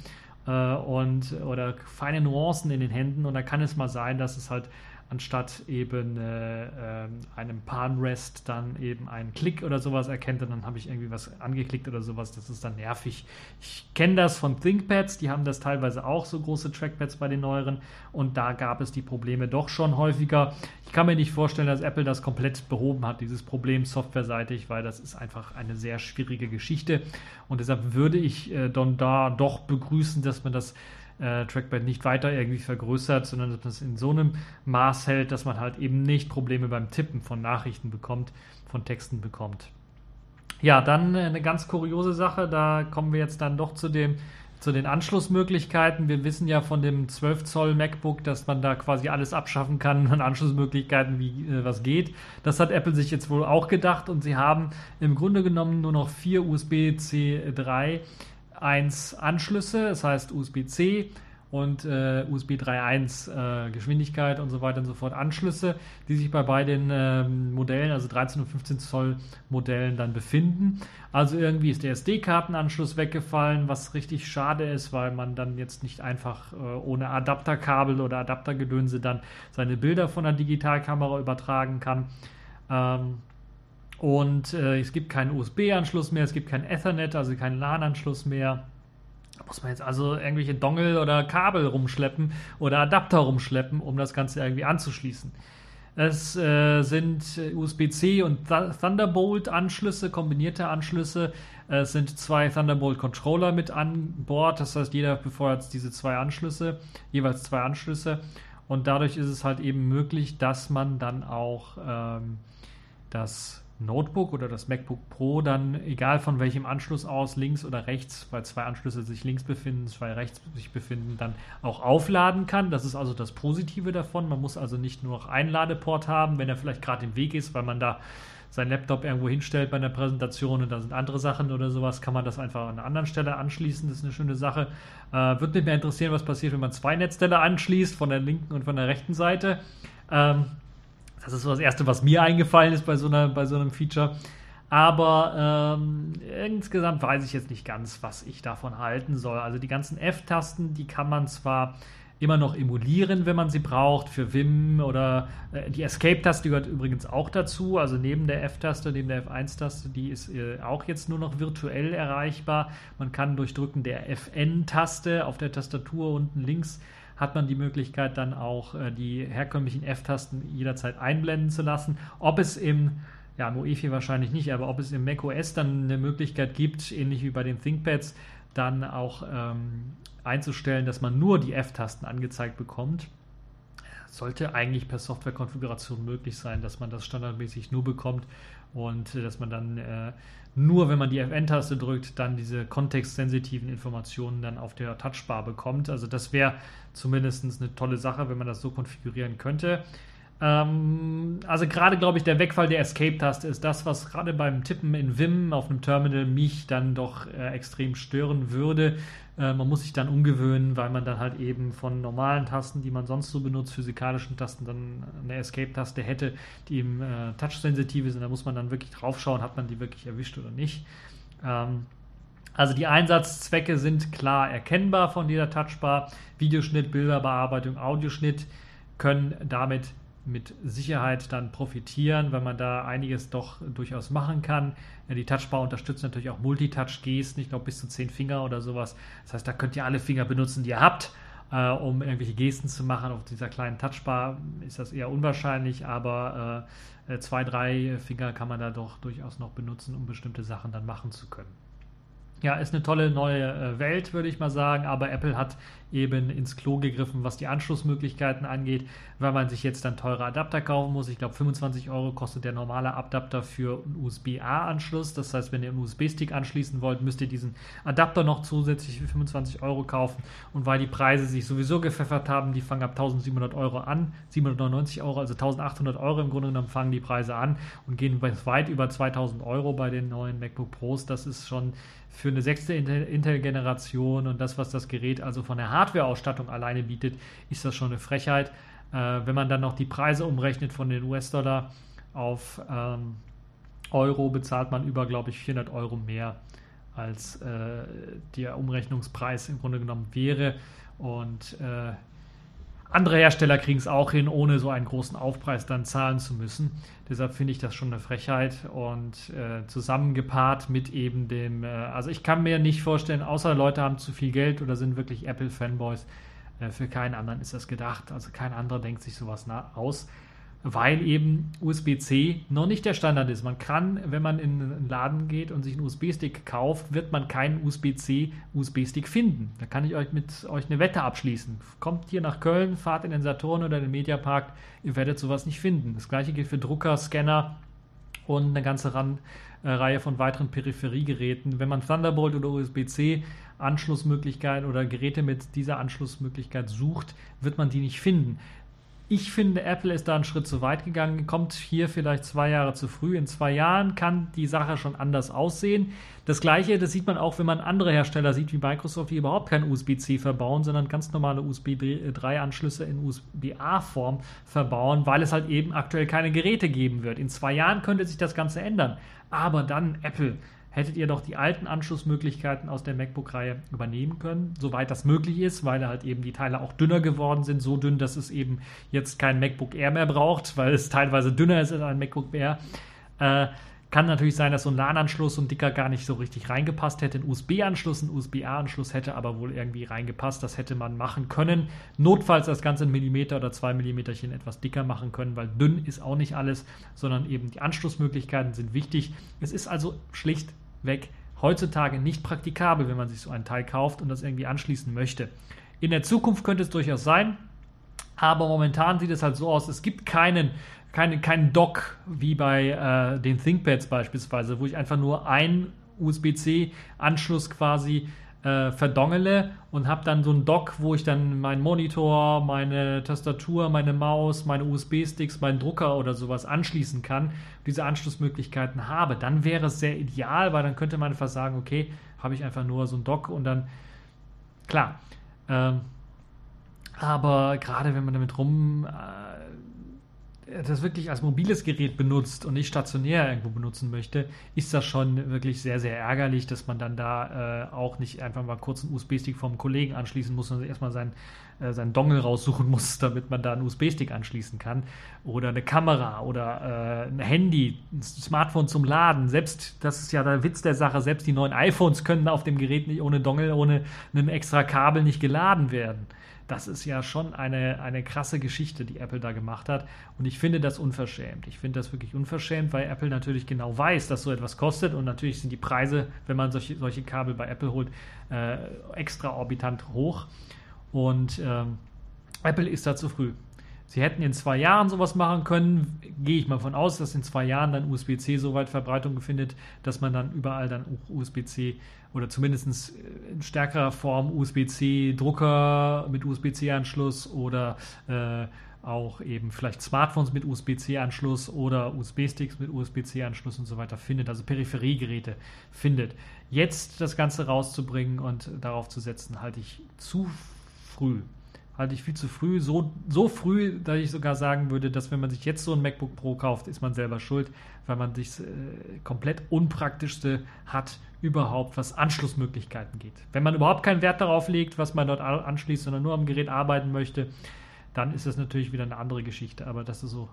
Speaker 1: äh, und oder feine Nuancen in den Händen und da kann es mal sein, dass es halt anstatt eben äh, äh, einem Palmrest dann eben einen Klick oder sowas erkennt und dann habe ich irgendwie was angeklickt oder sowas. Das ist dann nervig. Ich kenne das von ThinkPads, die haben das teilweise auch so große Trackpads bei den neueren und da gab es die Probleme doch schon häufiger. Ich kann mir nicht vorstellen, dass Apple das komplett behoben hat, dieses Problem softwareseitig, weil das ist einfach eine sehr schwierige Geschichte und deshalb würde ich äh, dann da doch begrüßen, dass man das äh, Trackpad nicht weiter irgendwie vergrößert, sondern dass man es in so einem Maß hält, dass man halt eben nicht Probleme beim Tippen von Nachrichten bekommt, von Texten bekommt. Ja, dann äh, eine ganz kuriose Sache, da kommen wir jetzt dann doch zu dem zu den Anschlussmöglichkeiten. Wir wissen ja von dem 12 Zoll MacBook, dass man da quasi alles abschaffen kann an Anschlussmöglichkeiten, wie äh, was geht. Das hat Apple sich jetzt wohl auch gedacht und sie haben im Grunde genommen nur noch vier USB-C 3 1 Anschlüsse, das heißt USB-C und äh, USB 3.1 äh, Geschwindigkeit und so weiter und so fort Anschlüsse, die sich bei beiden ähm, Modellen, also 13 und 15 Zoll Modellen dann befinden. Also irgendwie ist der SD-Kartenanschluss weggefallen, was richtig schade ist, weil man dann jetzt nicht einfach äh, ohne Adapterkabel oder Adaptergedönse dann seine Bilder von der Digitalkamera übertragen kann. Ähm, und äh, es gibt keinen USB-Anschluss mehr, es gibt keinen Ethernet, also keinen LAN-Anschluss mehr. Da muss man jetzt also irgendwelche Dongle oder Kabel rumschleppen oder Adapter rumschleppen, um das Ganze irgendwie anzuschließen. Es äh, sind USB-C und Th Thunderbolt-Anschlüsse, kombinierte Anschlüsse. Es sind zwei Thunderbolt-Controller mit an Bord. Das heißt, jeder befeuert diese zwei Anschlüsse, jeweils zwei Anschlüsse. Und dadurch ist es halt eben möglich, dass man dann auch ähm, das Notebook oder das MacBook Pro dann, egal von welchem Anschluss aus, links oder rechts, weil zwei Anschlüsse sich links befinden, zwei rechts sich befinden, dann auch aufladen kann. Das ist also das Positive davon. Man muss also nicht nur noch einen Ladeport haben, wenn er vielleicht gerade im Weg ist, weil man da seinen Laptop irgendwo hinstellt bei einer Präsentation und da sind andere Sachen oder sowas, kann man das einfach an einer anderen Stelle anschließen. Das ist eine schöne Sache. Äh, Würde mich mehr interessieren, was passiert, wenn man zwei Netzteile anschließt, von der linken und von der rechten Seite. Ähm, das ist so das Erste, was mir eingefallen ist bei so, einer, bei so einem Feature. Aber ähm, insgesamt weiß ich jetzt nicht ganz, was ich davon halten soll. Also die ganzen F-Tasten, die kann man zwar immer noch emulieren, wenn man sie braucht, für Vim oder äh, die Escape-Taste gehört übrigens auch dazu. Also neben der F-Taste, neben der F1-Taste, die ist äh, auch jetzt nur noch virtuell erreichbar. Man kann durch Drücken der Fn-Taste auf der Tastatur unten links hat man die Möglichkeit dann auch äh, die herkömmlichen F-Tasten jederzeit einblenden zu lassen. Ob es im ja, im UEFI wahrscheinlich nicht, aber ob es im macOS dann eine Möglichkeit gibt, ähnlich wie bei den ThinkPads, dann auch ähm, einzustellen, dass man nur die F-Tasten angezeigt bekommt. Sollte eigentlich per Softwarekonfiguration möglich sein, dass man das standardmäßig nur bekommt und äh, dass man dann äh, nur, wenn man die Fn-Taste drückt, dann diese kontextsensitiven Informationen dann auf der Touchbar bekommt. Also das wäre zumindest eine tolle Sache, wenn man das so konfigurieren könnte. Ähm, also gerade, glaube ich, der Wegfall der Escape-Taste ist das, was gerade beim Tippen in Vim auf einem Terminal mich dann doch äh, extrem stören würde. Äh, man muss sich dann umgewöhnen, weil man dann halt eben von normalen Tasten, die man sonst so benutzt, physikalischen Tasten, dann eine Escape-Taste hätte, die eben äh, touch-sensitiv ist. Und da muss man dann wirklich draufschauen, hat man die wirklich erwischt oder nicht. Ähm, Also die Einsatzzwecke sind klar erkennbar von dieser Touchbar. Videoschnitt, Bilderbearbeitung, Audioschnitt können damit mit Sicherheit dann profitieren, weil man da einiges doch durchaus machen kann. Die Touchbar unterstützt natürlich auch Multitouch-Gesten, ich glaube bis zu zehn Finger oder sowas. Das heißt, da könnt ihr alle Finger benutzen, die ihr habt, äh, um irgendwelche Gesten zu machen. Auf dieser kleinen Touchbar ist das eher unwahrscheinlich, aber äh, zwei, drei Finger kann man da doch durchaus noch benutzen, um bestimmte Sachen dann machen zu können. Ja, ist eine tolle neue äh, Welt, würde ich mal sagen, aber Apple hat eben ins Klo gegriffen, was die Anschlussmöglichkeiten angeht, weil man sich jetzt dann teure Adapter kaufen muss. Ich glaube, 25 Euro kostet der normale Adapter für einen USB-A-Anschluss. Das heißt, wenn ihr einen USB-Stick anschließen wollt, müsst ihr diesen Adapter noch zusätzlich für 25 Euro kaufen. Und weil die Preise sich sowieso gepfeffert haben, die fangen ab 1700 Euro an, 799 Euro, also 1800 Euro im Grunde genommen fangen die Preise an und gehen weit über 2000 Euro bei den neuen MacBook Pros. Das ist schon für eine sechste Intel-Generation und das, was das Gerät also von der Hardware-Ausstattung alleine bietet, ist das schon eine Frechheit. Äh, wenn man dann noch die Preise umrechnet von den US-Dollar auf ähm, Euro, bezahlt man über, glaube ich, 400 Euro mehr, als äh, der Umrechnungspreis im Grunde genommen wäre. Und äh, andere Hersteller kriegen es auch hin, ohne so einen großen Aufpreis dann zahlen zu müssen. Deshalb finde ich das schon eine Frechheit und äh, zusammengepaart mit eben dem, äh, also ich kann mir nicht vorstellen, außer Leute haben zu viel Geld oder sind wirklich Apple-Fanboys, äh, für keinen anderen ist das gedacht. Also kein anderer denkt sich sowas aus weil eben USB-C noch nicht der Standard ist. Man kann, wenn man in einen Laden geht und sich einen USB-Stick kauft, wird man keinen USB-C USB-Stick finden. Da kann ich euch mit euch eine Wette abschließen. Kommt hier nach Köln, fahrt in den Saturn oder den Mediapark, ihr werdet sowas nicht finden. Das gleiche gilt für Drucker, Scanner und eine ganze Ran äh, Reihe von weiteren Peripheriegeräten. Wenn man Thunderbolt oder USB-C Anschlussmöglichkeiten oder Geräte mit dieser Anschlussmöglichkeit sucht, wird man die nicht finden. Ich finde, Apple ist da einen Schritt zu weit gegangen, kommt hier vielleicht zwei Jahre zu früh. In zwei Jahren kann die Sache schon anders aussehen. Das gleiche, das sieht man auch, wenn man andere Hersteller sieht, wie Microsoft, die überhaupt kein USB-C verbauen, sondern ganz normale USB 3-Anschlüsse in USB-A-Form verbauen, weil es halt eben aktuell keine Geräte geben wird. In zwei Jahren könnte sich das Ganze ändern. Aber dann Apple hättet ihr doch die alten Anschlussmöglichkeiten aus der MacBook-Reihe übernehmen können, soweit das möglich ist, weil halt eben die Teile auch dünner geworden sind, so dünn, dass es eben jetzt kein MacBook Air mehr braucht, weil es teilweise dünner ist als ein MacBook Air. Äh, kann natürlich sein, dass so ein LAN-Anschluss und dicker gar nicht so richtig reingepasst hätte. Ein USB-Anschluss, ein USB-A-Anschluss hätte aber wohl irgendwie reingepasst. Das hätte man machen können. Notfalls das Ganze ein Millimeter oder zwei Millimeterchen etwas dicker machen können, weil dünn ist auch nicht alles, sondern eben die Anschlussmöglichkeiten sind wichtig. Es ist also schlicht weg heutzutage nicht praktikabel, wenn man sich so ein Teil kauft und das irgendwie anschließen möchte. In der Zukunft könnte es durchaus sein, aber momentan sieht es halt so aus, es gibt keinen, keinen, keinen Dock wie bei äh, den ThinkPads beispielsweise, wo ich einfach nur einen USB-C-Anschluss quasi äh, verdongele und habe dann so ein Dock, wo ich dann meinen Monitor, meine Tastatur, meine Maus, meine USB-Sticks, meinen Drucker oder sowas anschließen kann, diese Anschlussmöglichkeiten habe, dann wäre es sehr ideal, weil dann könnte man einfach sagen, okay, habe ich einfach nur so ein Dock und dann, klar, ähm, aber gerade wenn man damit rum äh, das wirklich als mobiles Gerät benutzt und nicht stationär irgendwo benutzen möchte, ist das schon wirklich sehr, sehr ärgerlich, dass man dann da äh, auch nicht einfach mal kurz einen USB-Stick vom Kollegen anschließen muss, sondern erstmal sein, äh, seinen Dongle raussuchen muss, damit man da einen USB-Stick anschließen kann. Oder eine Kamera oder äh, ein Handy, ein Smartphone zum Laden. Selbst, das ist ja der Witz der Sache, selbst die neuen iPhones können auf dem Gerät nicht ohne Dongle, ohne einem extra Kabel nicht geladen werden. Das ist ja schon eine, eine krasse Geschichte, die Apple da gemacht hat. Und ich finde das unverschämt. Ich finde das wirklich unverschämt, weil Apple natürlich genau weiß, dass so etwas kostet. Und natürlich sind die Preise, wenn man solche, solche Kabel bei Apple holt, äh, extraorbitant hoch. Und ähm, Apple ist da zu früh. Sie hätten in zwei Jahren sowas machen können. Gehe ich mal von aus, dass in zwei Jahren dann USB-C so weit Verbreitung findet, dass man dann überall dann USB-C oder zumindest in stärkerer Form USB-C-Drucker mit USB-C-Anschluss oder äh, auch eben vielleicht Smartphones mit USB-C-Anschluss oder USB-Sticks mit USB-C-Anschluss und so weiter findet, also Peripheriegeräte findet. Jetzt das Ganze rauszubringen und darauf zu setzen, halte ich zu früh halte ich viel zu früh. So, so früh, dass ich sogar sagen würde, dass wenn man sich jetzt so ein MacBook Pro kauft, ist man selber schuld, weil man sich äh, komplett unpraktischste hat überhaupt, was Anschlussmöglichkeiten geht. Wenn man überhaupt keinen Wert darauf legt, was man dort anschließt, sondern nur am Gerät arbeiten möchte, dann ist das natürlich wieder eine andere Geschichte. Aber das ist so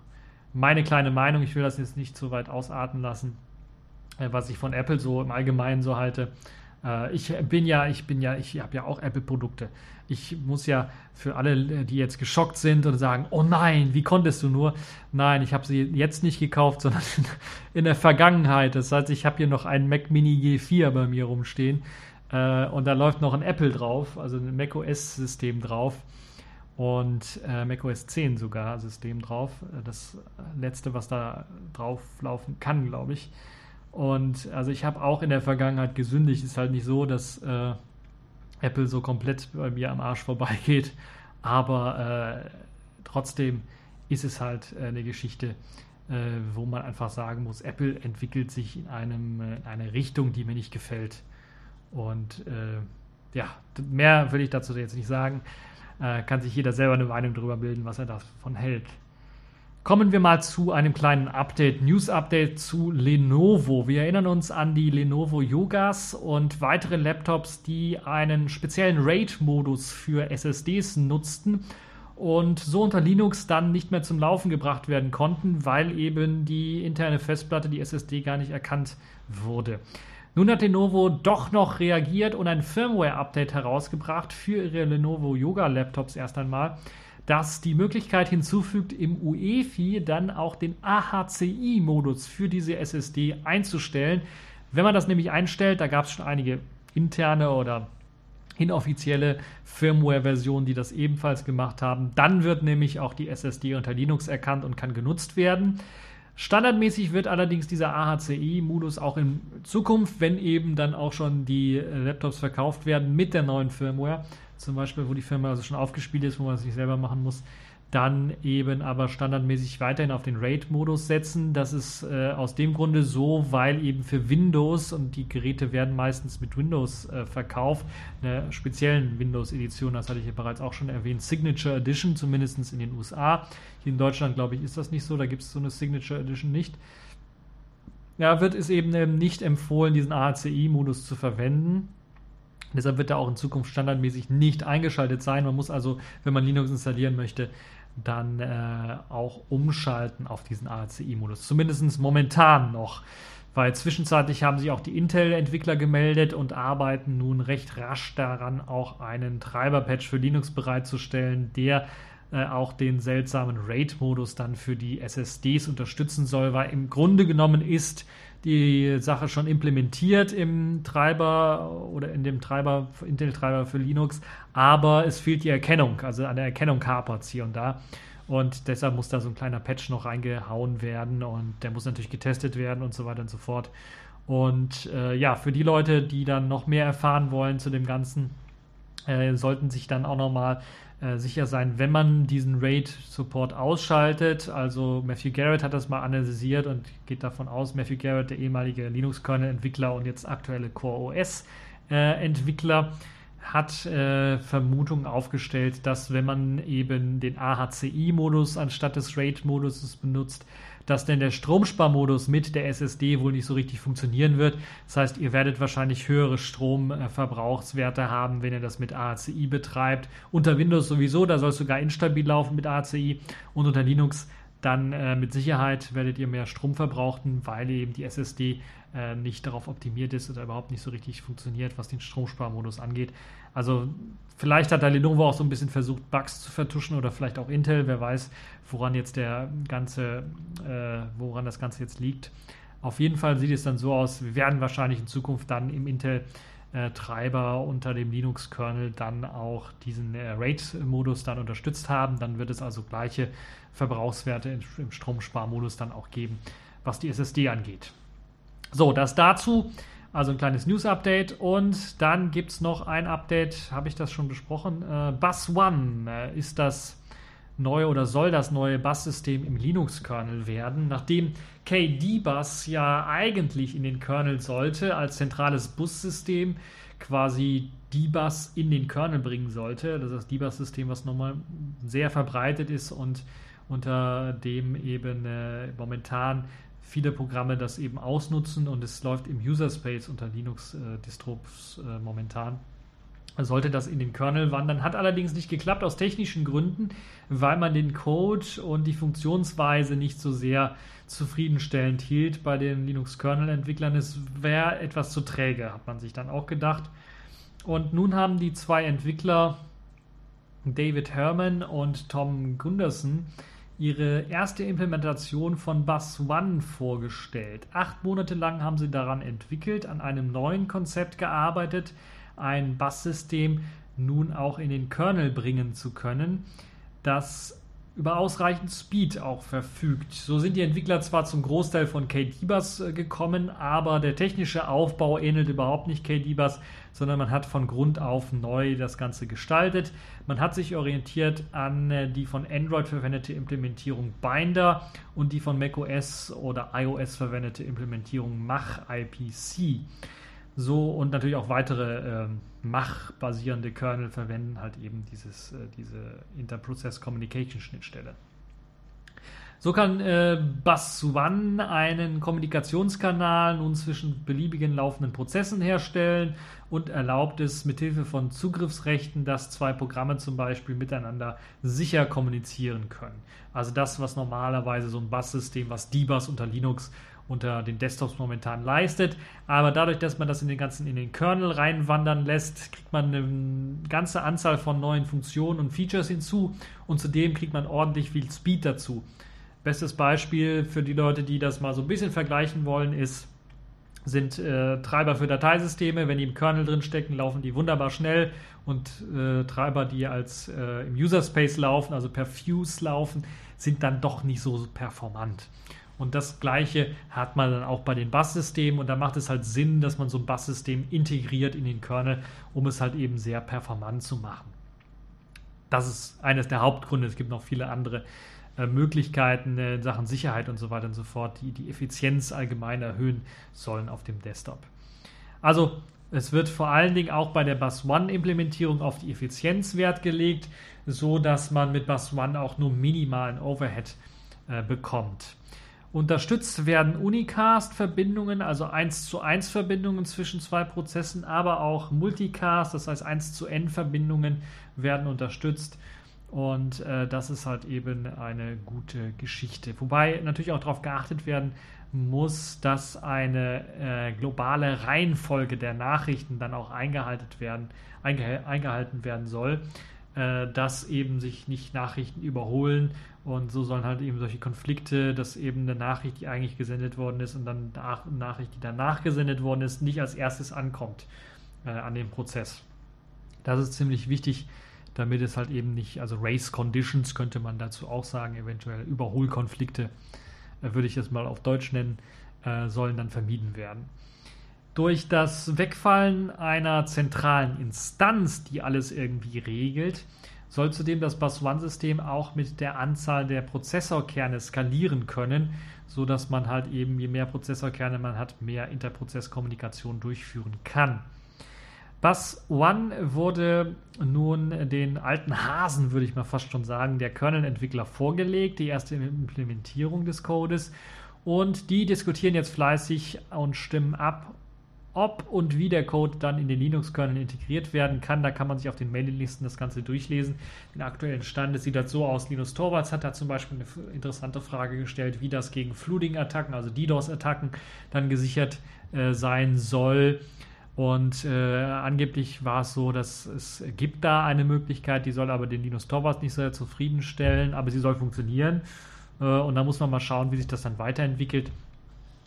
Speaker 1: meine kleine Meinung. Ich will das jetzt nicht zu weit ausarten lassen, äh, was ich von Apple so im Allgemeinen so halte. Äh, ich bin ja, ich bin ja, ich habe ja auch Apple-Produkte. Ich muss ja für alle, die jetzt geschockt sind und sagen, oh nein, wie konntest du nur? Nein, ich habe sie jetzt nicht gekauft, sondern in der Vergangenheit. Das heißt, ich habe hier noch einen Mac Mini G4 bei mir rumstehen äh, und da läuft noch ein Apple drauf, also ein Mac OS-System drauf und äh, Mac OS 10 sogar System drauf. Das letzte, was da drauf laufen kann, glaube ich. Und also ich habe auch in der Vergangenheit gesündigt. Ist halt nicht so, dass äh, Apple so komplett bei mir am Arsch vorbeigeht. Aber äh, trotzdem ist es halt äh, eine Geschichte, äh, wo man einfach sagen muss, Apple entwickelt sich in, einem, äh, in eine Richtung, die mir nicht gefällt. Und äh, ja, mehr will ich dazu jetzt nicht sagen. kann sich jeder selber eine Meinung darüber bilden, was er davon hält. Kommen wir mal zu einem kleinen Update, News-Update zu Lenovo. Wir erinnern uns an die Lenovo Yogas und weitere Laptops, die einen speziellen RAID-Modus für SSDs nutzten und so unter Linux dann nicht mehr zum Laufen gebracht werden konnten, weil eben die interne Festplatte, die SSD, gar nicht erkannt wurde. Nun hat Lenovo doch noch reagiert und ein Firmware-Update herausgebracht für ihre Lenovo Yoga-Laptops erst einmal das die Möglichkeit hinzufügt, im UEFI dann auch den AHCI-Modus für diese SSD einzustellen. Wenn man das nämlich einstellt, da gab es schon einige interne oder inoffizielle Firmware-Versionen, die das ebenfalls gemacht haben, dann wird nämlich auch die SSD unter Linux erkannt und kann genutzt werden. Standardmäßig wird allerdings dieser AHCI-Modus auch in Zukunft, wenn eben dann auch schon die Laptops verkauft werden mit der neuen Firmware, zum Beispiel, wo die Firma also schon aufgespielt ist, wo man es nicht selber machen muss, dann eben aber standardmäßig weiterhin auf den RAID-Modus setzen. Das ist äh, aus dem Grunde so, weil eben für Windows, und die Geräte werden meistens mit Windows äh, verkauft, einer speziellen Windows-Edition, das hatte ich ja bereits auch schon erwähnt, Signature Edition, zumindest in den USA. Hier in Deutschland, glaube ich, ist das nicht so, da gibt es so eine Signature Edition nicht. Ja, wird es eben ähm, nicht empfohlen, diesen AHCI-Modus zu verwenden. Deshalb wird er auch in Zukunft standardmäßig nicht eingeschaltet sein. Man muss also, wenn man Linux installieren möchte, dann äh, auch umschalten auf diesen ACI-Modus. Zumindest momentan noch. Weil zwischenzeitlich haben sich auch die Intel-Entwickler gemeldet und arbeiten nun recht rasch daran, auch einen Treiber-Patch für Linux bereitzustellen, der äh, auch den seltsamen RAID-Modus dann für die SSDs unterstützen soll, weil im Grunde genommen ist die Sache schon implementiert im Treiber oder in dem Treiber, Intel-Treiber für Linux, aber es fehlt die Erkennung, also an der Erkennung hapert hier und da. Und deshalb muss da so ein kleiner Patch noch reingehauen werden und der muss natürlich getestet werden und so weiter und so fort. Und äh, ja, für die Leute, die dann noch mehr erfahren wollen zu dem Ganzen, äh, sollten sich dann auch nochmal äh, sicher sein, wenn man diesen RAID-Support ausschaltet. Also Matthew Garrett hat das mal analysiert und geht davon aus, Matthew Garrett, der ehemalige Linux-Kernel-Entwickler und jetzt aktuelle Core OS-Entwickler, hat äh, Vermutungen aufgestellt, dass wenn man eben den AHCI-Modus anstatt des RAID-Modus benutzt, dass denn der Stromsparmodus mit der SSD wohl nicht so richtig funktionieren wird. Das heißt, ihr werdet wahrscheinlich höhere Stromverbrauchswerte haben, wenn ihr das mit ACI betreibt. Unter Windows sowieso, da soll es sogar instabil laufen mit ACI und unter Linux dann äh, mit Sicherheit werdet ihr mehr Strom verbrauchen, weil eben die SSD äh, nicht darauf optimiert ist oder überhaupt nicht so richtig funktioniert, was den Stromsparmodus angeht. Also vielleicht hat da Lenovo auch so ein bisschen versucht, Bugs zu vertuschen oder vielleicht auch Intel, wer weiß, woran jetzt der ganze, äh, woran das Ganze jetzt liegt. Auf jeden Fall sieht es dann so aus, wir werden wahrscheinlich in Zukunft dann im Intel äh, Treiber unter dem Linux-Kernel dann auch diesen äh, RAID-Modus dann unterstützt haben. Dann wird es also gleiche Verbrauchswerte im, Stromsparmodus dann auch geben, was die SSD angeht. So, das dazu. Also ein kleines News-Update und dann gibt es noch ein Update, habe ich das schon besprochen. Äh, Bus One äh, ist das neue oder soll das neue Bus-System im Linux-Kernel werden, nachdem KD-Bus ja eigentlich in den Kernel sollte als zentrales Bussystem, quasi D-Bus in den Kernel bringen sollte. Das ist das D-Bus-System, was nochmal sehr verbreitet ist und unter dem eben äh, momentan viele Programme das eben ausnutzen und es läuft im User Space unter Linux-Distros äh, äh, momentan. Sollte das in den Kernel wandern, hat allerdings nicht geklappt aus technischen Gründen, weil man den Code und die Funktionsweise nicht so sehr zufriedenstellend hielt bei den Linux-Kernel-Entwicklern. Es wäre etwas zu träge, hat man sich dann auch gedacht. Und nun haben die zwei Entwickler, David Herman und Tom Gunderson, ihre erste Implementation von Bus One vorgestellt. Acht Monate lang haben sie daran entwickelt, an einem neuen Konzept gearbeitet, ein Bus-System nun auch in den Kernel bringen zu können, das über ausreichend Speed auch verfügt. So sind die Entwickler zwar zum Großteil von KDBus äh, gekommen, aber der technische Aufbau ähnelt überhaupt nicht KDBus, sondern man hat von Grund auf neu das Ganze gestaltet. Man hat sich orientiert an äh, die von Android verwendete Implementierung Binder und die von macOS oder iOS verwendete Implementierung Mach IPC. So und natürlich auch weitere äh, Mach-basierende Kernel verwenden halt eben dieses, äh, diese Interprocess Communication Schnittstelle. So kann äh, Bus One einen Kommunikationskanal nun zwischen beliebigen laufenden Prozessen herstellen und erlaubt es mithilfe von Zugriffsrechten, dass zwei Programme zum Beispiel miteinander sicher kommunizieren können. Also das, was normalerweise so ein Bus-System, was DBus unter Linux unter den Desktops momentan leistet. Aber dadurch, dass man das in den ganzen in den Kernel reinwandern lässt, kriegt man eine ganze Anzahl von neuen Funktionen und Features hinzu und zudem kriegt man ordentlich viel Speed dazu. Bestes Beispiel für die Leute, die das mal so ein bisschen vergleichen wollen, ist sind äh, Treiber für Dateisysteme. Wenn die im Kernel drin stecken, laufen die wunderbar schnell und äh, Treiber, die als äh, im User Space laufen, also per Fuse laufen, sind dann doch nicht so performant. Und das gleiche hat man dann auch bei den Bus-Systemen und da macht es halt Sinn, dass man so ein Bus-System integriert in den Kernel, um es halt eben sehr performant zu machen. Das ist eines der Hauptgründe. Es gibt noch viele andere äh, Möglichkeiten äh, in Sachen Sicherheit und so weiter und so fort, die die Effizienz allgemein erhöhen sollen auf dem Desktop. Also es wird vor allen Dingen auch bei der Bus One Implementierung auf die Effizienz Wert gelegt, so dass man mit Bus One auch nur minimalen Overhead äh, bekommt. Unterstützt werden Unicast-Verbindungen, also 1 zu 1 Verbindungen zwischen zwei Prozessen, aber auch Multicast, das heißt 1 zu N Verbindungen werden unterstützt. Und äh, das ist halt eben eine gute Geschichte. Wobei natürlich auch darauf geachtet werden muss, dass eine äh, globale Reihenfolge der Nachrichten dann auch eingehalten werden, einge eingehalten werden soll äh, dass eben sich nicht Nachrichten überholen und so sollen halt eben solche Konflikte, dass eben eine Nachricht, die eigentlich gesendet worden ist und dann eine Nachricht, die danach gesendet worden ist, nicht als erstes ankommt äh, an dem Prozess. Das ist ziemlich wichtig, damit es halt eben nicht, also Race Conditions könnte man dazu auch sagen, eventuell Überholkonflikte, äh, würde ich es mal auf Deutsch nennen, äh, sollen dann vermieden werden. Durch das Wegfallen einer zentralen Instanz, die alles irgendwie regelt, soll zudem das Bus One-System auch mit der Anzahl der Prozessorkerne skalieren können, sodass man halt eben, je mehr Prozessorkerne man hat, mehr Interprozesskommunikation durchführen kann. Bus One wurde nun den alten Hasen, würde ich mal fast schon sagen, der Kernel-Entwickler vorgelegt, die erste Implementierung des Codes. Und die diskutieren jetzt fleißig und stimmen ab, ob und wie der Code dann in den Linux-Kernel integriert werden kann. Da kann man sich auf den Mailinglisten das Ganze durchlesen. Den aktuellen Stand sieht das so aus. Linus Torvalds hat da zum Beispiel eine interessante Frage gestellt, wie das gegen Flooding-Attacken, also DDoS-Attacken, dann gesichert äh, sein soll. Und äh, angeblich war es so, dass es gibt da eine Möglichkeit, die soll aber den Linus Torvalds nicht sehr zufriedenstellen, aber sie soll funktionieren. Äh, und da muss man mal schauen, wie sich das dann weiterentwickelt.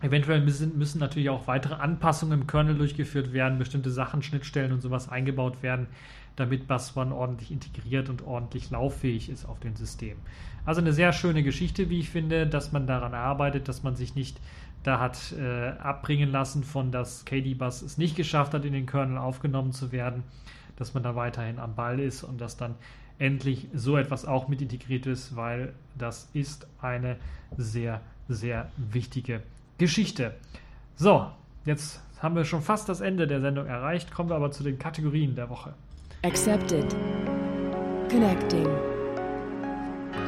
Speaker 1: Eventuell müssen, müssen natürlich auch weitere Anpassungen im Kernel durchgeführt werden, bestimmte Sachen, Schnittstellen und sowas eingebaut werden, damit Bus One ordentlich integriert und ordentlich lauffähig ist auf dem System. Also eine sehr schöne Geschichte, wie ich finde, dass man daran arbeitet, dass man sich nicht da hat äh, abbringen lassen von, dass KD-Bus es nicht geschafft hat, in den Kernel aufgenommen zu werden, dass man da weiterhin am Ball ist und dass dann endlich so etwas auch mit integriert ist, weil das ist eine sehr, sehr wichtige Geschichte. So, jetzt haben wir schon fast das Ende der Sendung erreicht, kommen wir aber zu den Kategorien der Woche.
Speaker 2: Accepted. Connecting.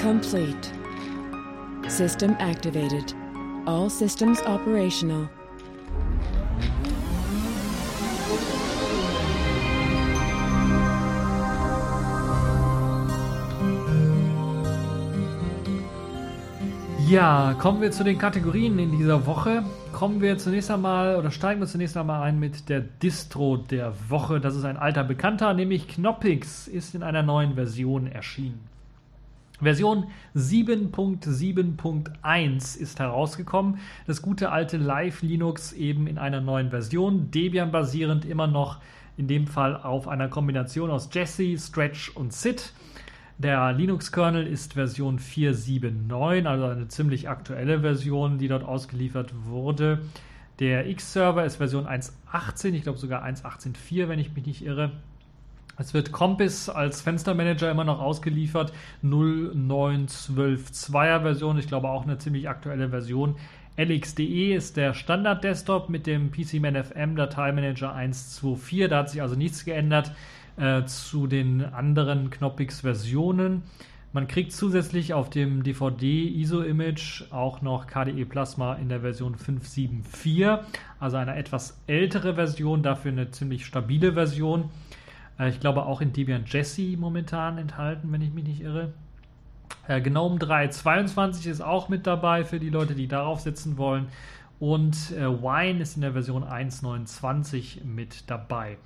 Speaker 2: Complete. System activated. All systems operational.
Speaker 1: Ja, kommen wir zu den Kategorien in dieser Woche. Kommen wir zunächst einmal oder steigen wir zunächst einmal ein mit der Distro der Woche. Das ist ein alter Bekannter, nämlich Knoppix ist in einer neuen Version erschienen. Version 7.7.1 ist herausgekommen. Das gute alte Live Linux eben in einer neuen Version, Debian basierend immer noch in dem Fall auf einer Kombination aus Jesse, Stretch und SID. Der Linux-Kernel ist Version 4.7.9, also eine ziemlich aktuelle Version, die dort ausgeliefert wurde. Der X-Server ist Version 1.18, ich glaube sogar 1.18.4, wenn ich mich nicht irre. Es wird Compass als Fenstermanager immer noch ausgeliefert, 0.9.12.2er Version, ich glaube auch eine ziemlich aktuelle Version. LXDE ist der Standard-Desktop mit dem PCMan FM Dateimanager 1.2.4, da hat sich also nichts geändert. Äh, zu den anderen Knoppix-Versionen. Man kriegt zusätzlich auf dem DVD-ISO-Image auch noch KDE Plasma in der Version 5.7.4, also eine etwas ältere Version, dafür eine ziemlich stabile Version. Äh, ich glaube auch in Debian Jesse momentan enthalten, wenn ich mich nicht irre. Äh, GNOME 3.22 ist auch mit dabei für die Leute, die darauf sitzen wollen. Und Wine ist in der Version 1.29 mit dabei.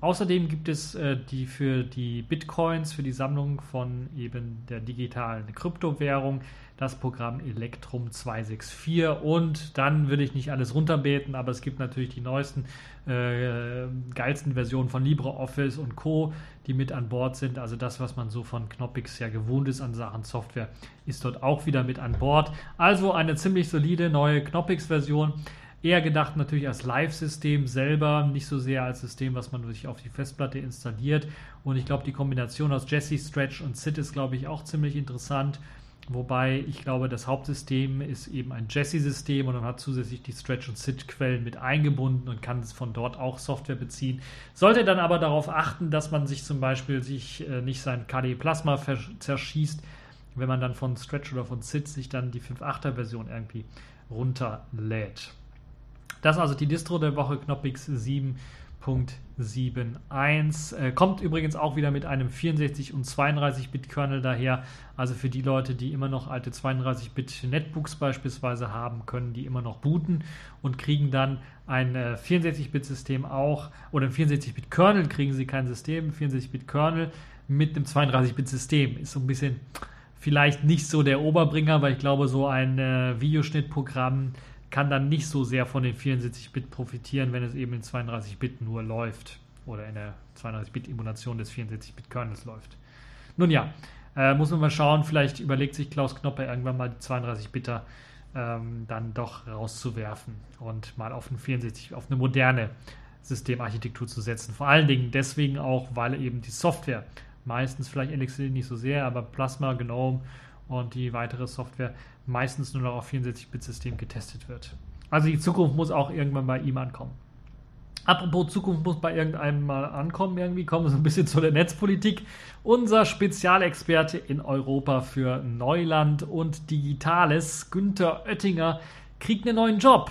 Speaker 1: Außerdem gibt es äh, die für die Bitcoins, für die Sammlung von eben der digitalen Kryptowährung, das Programm Electrum 264. Und dann will ich nicht alles runterbeten, aber es gibt natürlich die neuesten, äh, geilsten Versionen von LibreOffice und Co., die mit an Bord sind. Also das, was man so von Knoppix ja gewohnt ist an Sachen Software, ist dort auch wieder mit an Bord. Also eine ziemlich solide neue Knoppix-Version. Eher gedacht natürlich als Live-System selber, nicht so sehr als System, was man sich auf die Festplatte installiert. Und ich glaube, die Kombination aus Jesse, Stretch und SID ist, glaube ich, auch ziemlich interessant. Wobei ich glaube, das Hauptsystem ist eben ein Jesse-System und man hat zusätzlich die Stretch- und SID-Quellen mit eingebunden und kann von dort auch Software beziehen. Sollte dann aber darauf achten, dass man sich zum Beispiel sich äh, nicht sein KDE Plasma zerschießt, wenn man dann von Stretch oder von SID sich dann die 5.8er Version irgendwie runterlädt. Das ist also die Distro der Woche, Knoppix 7.71. Äh, kommt übrigens auch wieder mit einem 64 und 32-Bit Kernel daher. Also für die Leute, die immer noch alte 32-Bit Netbooks beispielsweise haben, können die immer noch booten und kriegen dann ein äh, 64-Bit-System auch oder ein 64-Bit Kernel kriegen sie kein System, 64-Bit Kernel mit einem 32-Bit-System. Ist so ein bisschen vielleicht nicht so der Oberbringer, weil ich glaube, so ein äh, Videoschnittprogramm kann dann nicht so sehr von den 74-Bit profitieren, wenn es eben in 32-Bit nur läuft oder in der 32-Bit-Emulation des 74-Bit-Kernels läuft. Nun ja, äh, muss man mal schauen, vielleicht überlegt sich Klaus Knoppe irgendwann mal die 32-Bitter ähm, dann doch rauszuwerfen und mal auf, ein 64, auf eine moderne Systemarchitektur zu setzen. Vor allen Dingen deswegen auch, weil eben die Software, meistens vielleicht Elixir nicht so sehr, aber Plasma, GNOME und die weitere Software meistens nur noch auf 64-Bit-System getestet wird. Also die Zukunft muss auch irgendwann bei ihm ankommen. Apropos Zukunft muss bei irgendeinem mal ankommen, irgendwie kommen wir so ein bisschen zu der Netzpolitik. Unser Spezialexperte in Europa für Neuland und Digitales, Günther Oettinger, kriegt einen neuen Job.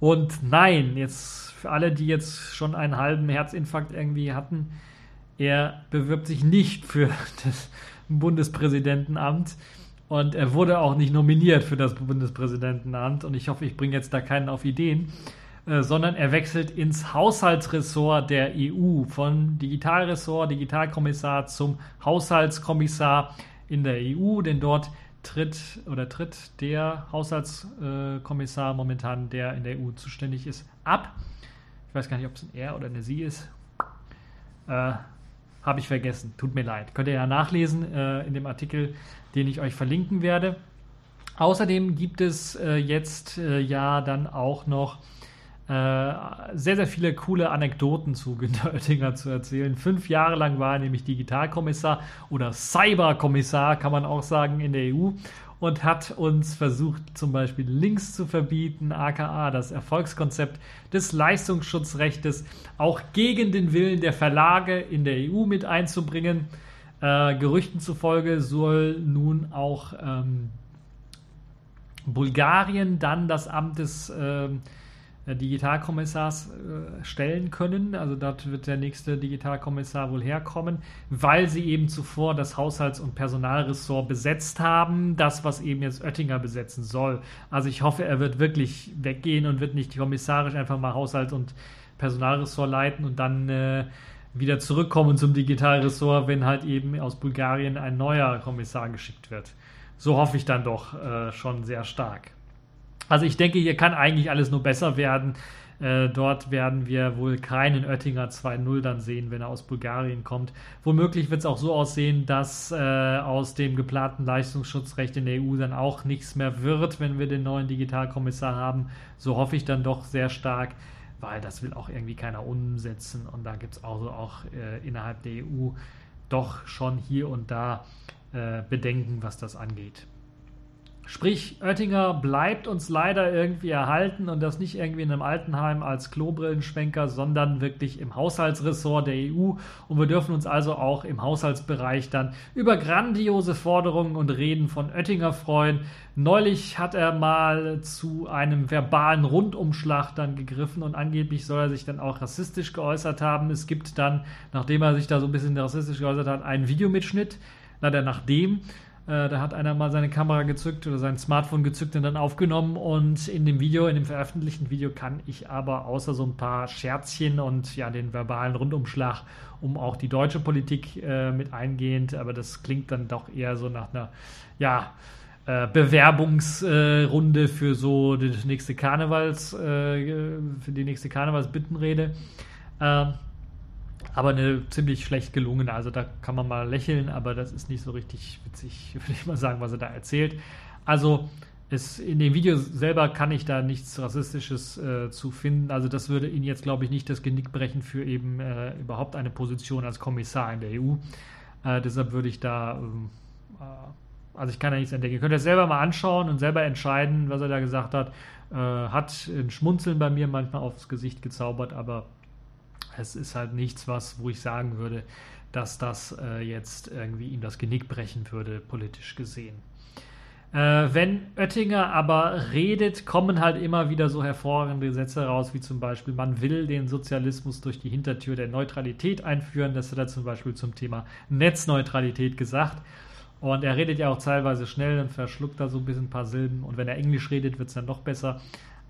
Speaker 1: Und nein, jetzt für alle, die jetzt schon einen halben Herzinfarkt irgendwie hatten, er bewirbt sich nicht für das Bundespräsidentenamt. Und er wurde auch nicht nominiert für das Bundespräsidentenamt. Und ich hoffe, ich bringe jetzt da keinen auf Ideen. Äh, sondern er wechselt ins Haushaltsressort der EU von Digitalressort, Digitalkommissar zum Haushaltskommissar in der EU, denn dort tritt oder tritt der Haushaltskommissar momentan, der in der EU zuständig ist, ab. Ich weiß gar nicht, ob es ein er oder eine sie ist. Äh, habe ich vergessen. Tut mir leid. Könnt ihr ja nachlesen äh, in dem Artikel, den ich euch verlinken werde. Außerdem gibt es äh, jetzt äh, ja dann auch noch äh, sehr, sehr viele coole Anekdoten zu Günter Oettinger zu erzählen. Fünf Jahre lang war er nämlich Digitalkommissar oder Cyberkommissar, kann man auch sagen, in der EU. Und hat uns versucht, zum Beispiel Links zu verbieten, aka das Erfolgskonzept des Leistungsschutzrechtes auch gegen den Willen der Verlage in der EU mit einzubringen. Äh, Gerüchten zufolge soll nun auch ähm, Bulgarien dann das Amt des äh, Digitalkommissars äh, stellen können. Also dort wird der nächste Digitalkommissar wohl herkommen, weil sie eben zuvor das Haushalts- und Personalressort besetzt haben, das, was eben jetzt Oettinger besetzen soll. Also ich hoffe, er wird wirklich weggehen und wird nicht kommissarisch einfach mal Haushalts- und Personalressort leiten und dann äh, wieder zurückkommen zum Digitalressort, wenn halt eben aus Bulgarien ein neuer Kommissar geschickt wird. So hoffe ich dann doch äh, schon sehr stark. Also ich denke, hier kann eigentlich alles nur besser werden. Äh, dort werden wir wohl keinen Oettinger 2.0 dann sehen, wenn er aus Bulgarien kommt. Womöglich wird es auch so aussehen, dass äh, aus dem geplanten Leistungsschutzrecht in der EU dann auch nichts mehr wird, wenn wir den neuen Digitalkommissar haben. So hoffe ich dann doch sehr stark, weil das will auch irgendwie keiner umsetzen. Und da gibt es also auch äh, innerhalb der EU doch schon hier und da äh, Bedenken, was das angeht. Sprich, Oettinger bleibt uns leider irgendwie erhalten und das nicht irgendwie in einem Altenheim als Klobrillenschwenker, sondern wirklich im Haushaltsressort der EU. Und wir dürfen uns also auch im Haushaltsbereich dann über grandiose Forderungen und Reden von Oettinger freuen. Neulich hat er mal zu einem verbalen Rundumschlag dann gegriffen und angeblich soll er sich dann auch rassistisch geäußert haben. Es gibt dann, nachdem er sich da so ein bisschen rassistisch geäußert hat, einen Videomitschnitt. Leider nachdem äh, da hat einer mal seine Kamera gezückt oder sein Smartphone gezückt und dann aufgenommen. Und in dem Video, in dem veröffentlichten Video, kann ich aber außer so ein paar Scherzchen und ja, den verbalen Rundumschlag um auch die deutsche Politik äh, mit eingehend, aber das klingt dann doch eher so nach einer, ja, äh, Bewerbungsrunde für so die nächste Karnevals, äh, für die nächste Karnevalsbittenrede. Ähm, aber eine ziemlich schlecht gelungene. Also da kann man mal lächeln, aber das ist nicht so richtig witzig, würde ich mal sagen, was er da erzählt. Also es, in dem Video selber kann ich da nichts Rassistisches äh, zu finden. Also das würde ihn jetzt, glaube ich, nicht das Genick brechen für eben äh, überhaupt eine Position als Kommissar in der EU. Äh, deshalb würde ich da, ähm, äh, also ich kann da nichts entdecken. Ihr könnt es selber mal anschauen und selber entscheiden, was er da gesagt hat. Äh, hat ein Schmunzeln bei mir manchmal aufs Gesicht gezaubert, aber es ist halt nichts, was, wo ich sagen würde, dass das äh, jetzt irgendwie ihm das Genick brechen würde, politisch gesehen. Äh, wenn Oettinger aber redet, kommen halt immer wieder so hervorragende Sätze raus, wie zum Beispiel, man will den Sozialismus durch die Hintertür der Neutralität einführen. Das hat er zum Beispiel zum Thema Netzneutralität gesagt. Und er redet ja auch teilweise schnell und verschluckt da so ein bisschen ein paar Silben. Und wenn er Englisch redet, wird es dann noch besser.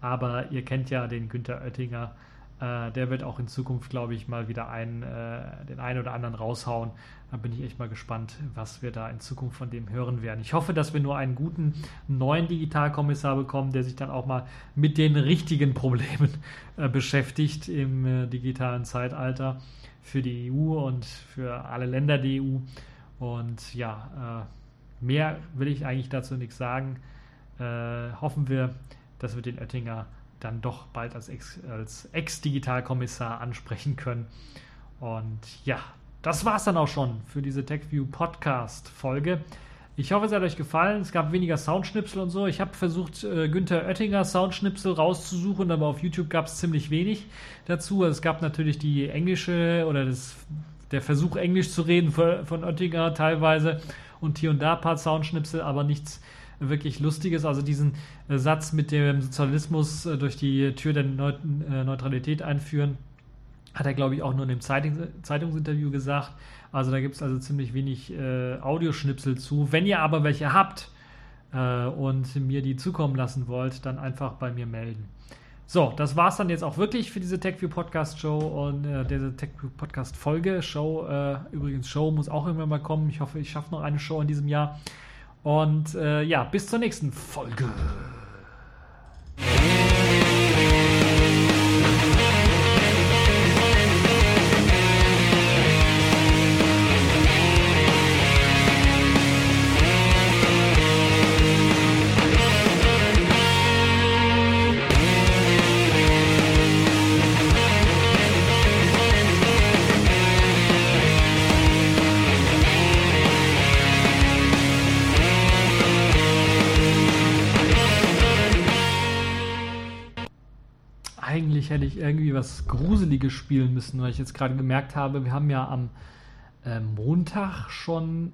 Speaker 1: Aber ihr kennt ja den Günther Oettinger äh, der wird auch in Zukunft, glaube ich, mal wieder einen, äh, den einen oder anderen raushauen. Da bin ich echt mal gespannt, was wir da in Zukunft von dem hören werden. Ich hoffe, dass wir nur einen guten neuen Digitalkommissar bekommen, der sich dann auch mal mit den richtigen Problemen äh, beschäftigt im äh, digitalen Zeitalter für die EU und für alle Länder der EU. Und ja, äh, mehr will ich eigentlich dazu nichts sagen. Äh, hoffen wir, dass wir den Oettinger dann doch bald als Ex-Digitalkommissar Ex ansprechen können. Und ja, das war es dann auch schon für diese TechView Podcast-Folge. Ich hoffe, es hat euch gefallen. Es gab weniger Soundschnipsel und so. Ich habe versucht, äh, Günther Oettinger Soundschnipsel rauszusuchen, aber auf YouTube gab es ziemlich wenig dazu. Es gab natürlich die englische oder das, der Versuch, Englisch zu reden von Oettinger teilweise und hier und da ein paar Soundschnipsel, aber nichts wirklich Lustiges. Also diesen äh, Satz mit dem Sozialismus äh, durch die Tür der äh, Neutralität einführen, hat er, glaube ich, auch nur in dem Zeitung Zeitungsinterview gesagt. Also da gibt es also ziemlich wenig äh, Audioschnipsel zu. Wenn ihr aber welche habt äh, und mir die zukommen lassen wollt, dann einfach bei mir melden. So, das war es dann jetzt auch wirklich für diese TechView Podcast Show und äh, diese TechView Podcast Folge. Show, übrigens, Show muss auch irgendwann mal kommen. Ich hoffe, ich schaffe noch eine Show in diesem Jahr. Und äh, ja, bis zur nächsten Folge. Eigentlich hätte ich irgendwie was Gruseliges spielen müssen, weil ich jetzt gerade gemerkt habe, wir haben ja am äh, Montag schon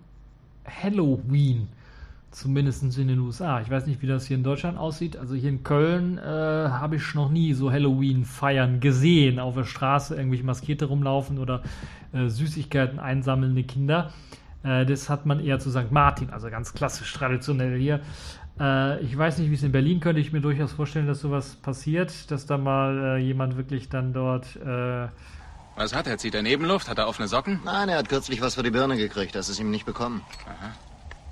Speaker 1: Halloween. Zumindest in den USA. Ich weiß nicht, wie das hier in Deutschland aussieht. Also hier in Köln äh, habe ich noch nie so Halloween-Feiern gesehen. Auf der Straße irgendwelche Maskierte rumlaufen oder äh, Süßigkeiten einsammelnde Kinder. Äh, das hat man eher zu St. Martin, also ganz klassisch traditionell hier. Äh, ich weiß nicht, wie es in Berlin könnte ich mir durchaus vorstellen, dass sowas passiert, dass da mal äh, jemand wirklich dann dort. Äh,
Speaker 3: was hat er? Zieht er Nebenluft? Hat er offene Socken?
Speaker 4: Nein, er hat kürzlich was für die Birne gekriegt. Das ist ihm nicht bekommen.
Speaker 3: Aha.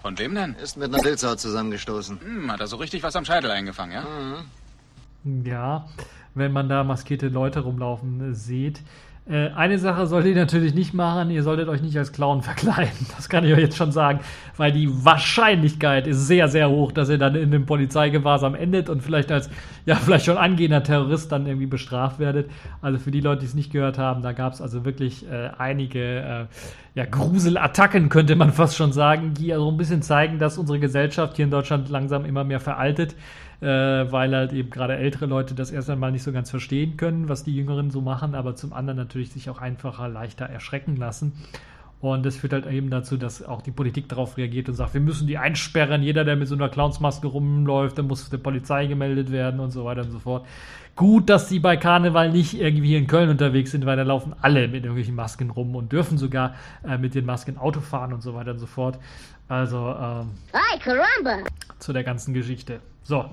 Speaker 3: Von wem denn?
Speaker 4: Ist mit einer Wildsau zusammengestoßen.
Speaker 3: Hm, hat er so richtig was am Scheitel eingefangen, ja?
Speaker 1: Mhm. Ja, wenn man da maskierte Leute rumlaufen äh, sieht. Äh, eine Sache solltet ihr natürlich nicht machen, ihr solltet euch nicht als Clown verkleiden. Das kann ich euch jetzt schon sagen, weil die Wahrscheinlichkeit ist sehr, sehr hoch, dass ihr dann in dem Polizeigewahrsam endet und vielleicht als, ja, vielleicht schon angehender Terrorist dann irgendwie bestraft werdet. Also für die Leute, die es nicht gehört haben, da gab es also wirklich äh, einige äh, ja, Gruselattacken, könnte man fast schon sagen, die also ein bisschen zeigen, dass unsere Gesellschaft hier in Deutschland langsam immer mehr veraltet äh, weil halt eben gerade ältere Leute das erst einmal nicht so ganz verstehen können, was die Jüngeren so machen, aber zum anderen natürlich sich auch einfacher, leichter erschrecken lassen. Und das führt halt eben dazu, dass auch die Politik darauf reagiert und sagt, wir müssen die einsperren. Jeder, der mit so einer Clownsmaske rumläuft, der muss der Polizei gemeldet werden und so weiter und so fort. Gut, dass sie bei Karneval nicht irgendwie hier in Köln unterwegs sind, weil da laufen alle mit irgendwelchen Masken rum und dürfen sogar äh, mit den Masken Auto fahren und so weiter und so fort. Also, ähm,
Speaker 5: Ay, caramba!
Speaker 1: zu der ganzen Geschichte. So,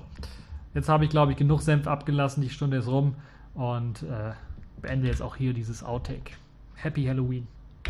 Speaker 1: jetzt habe ich, glaube ich, genug Senf abgelassen. Die Stunde ist rum und äh, beende jetzt auch hier dieses Outtake. Happy Halloween.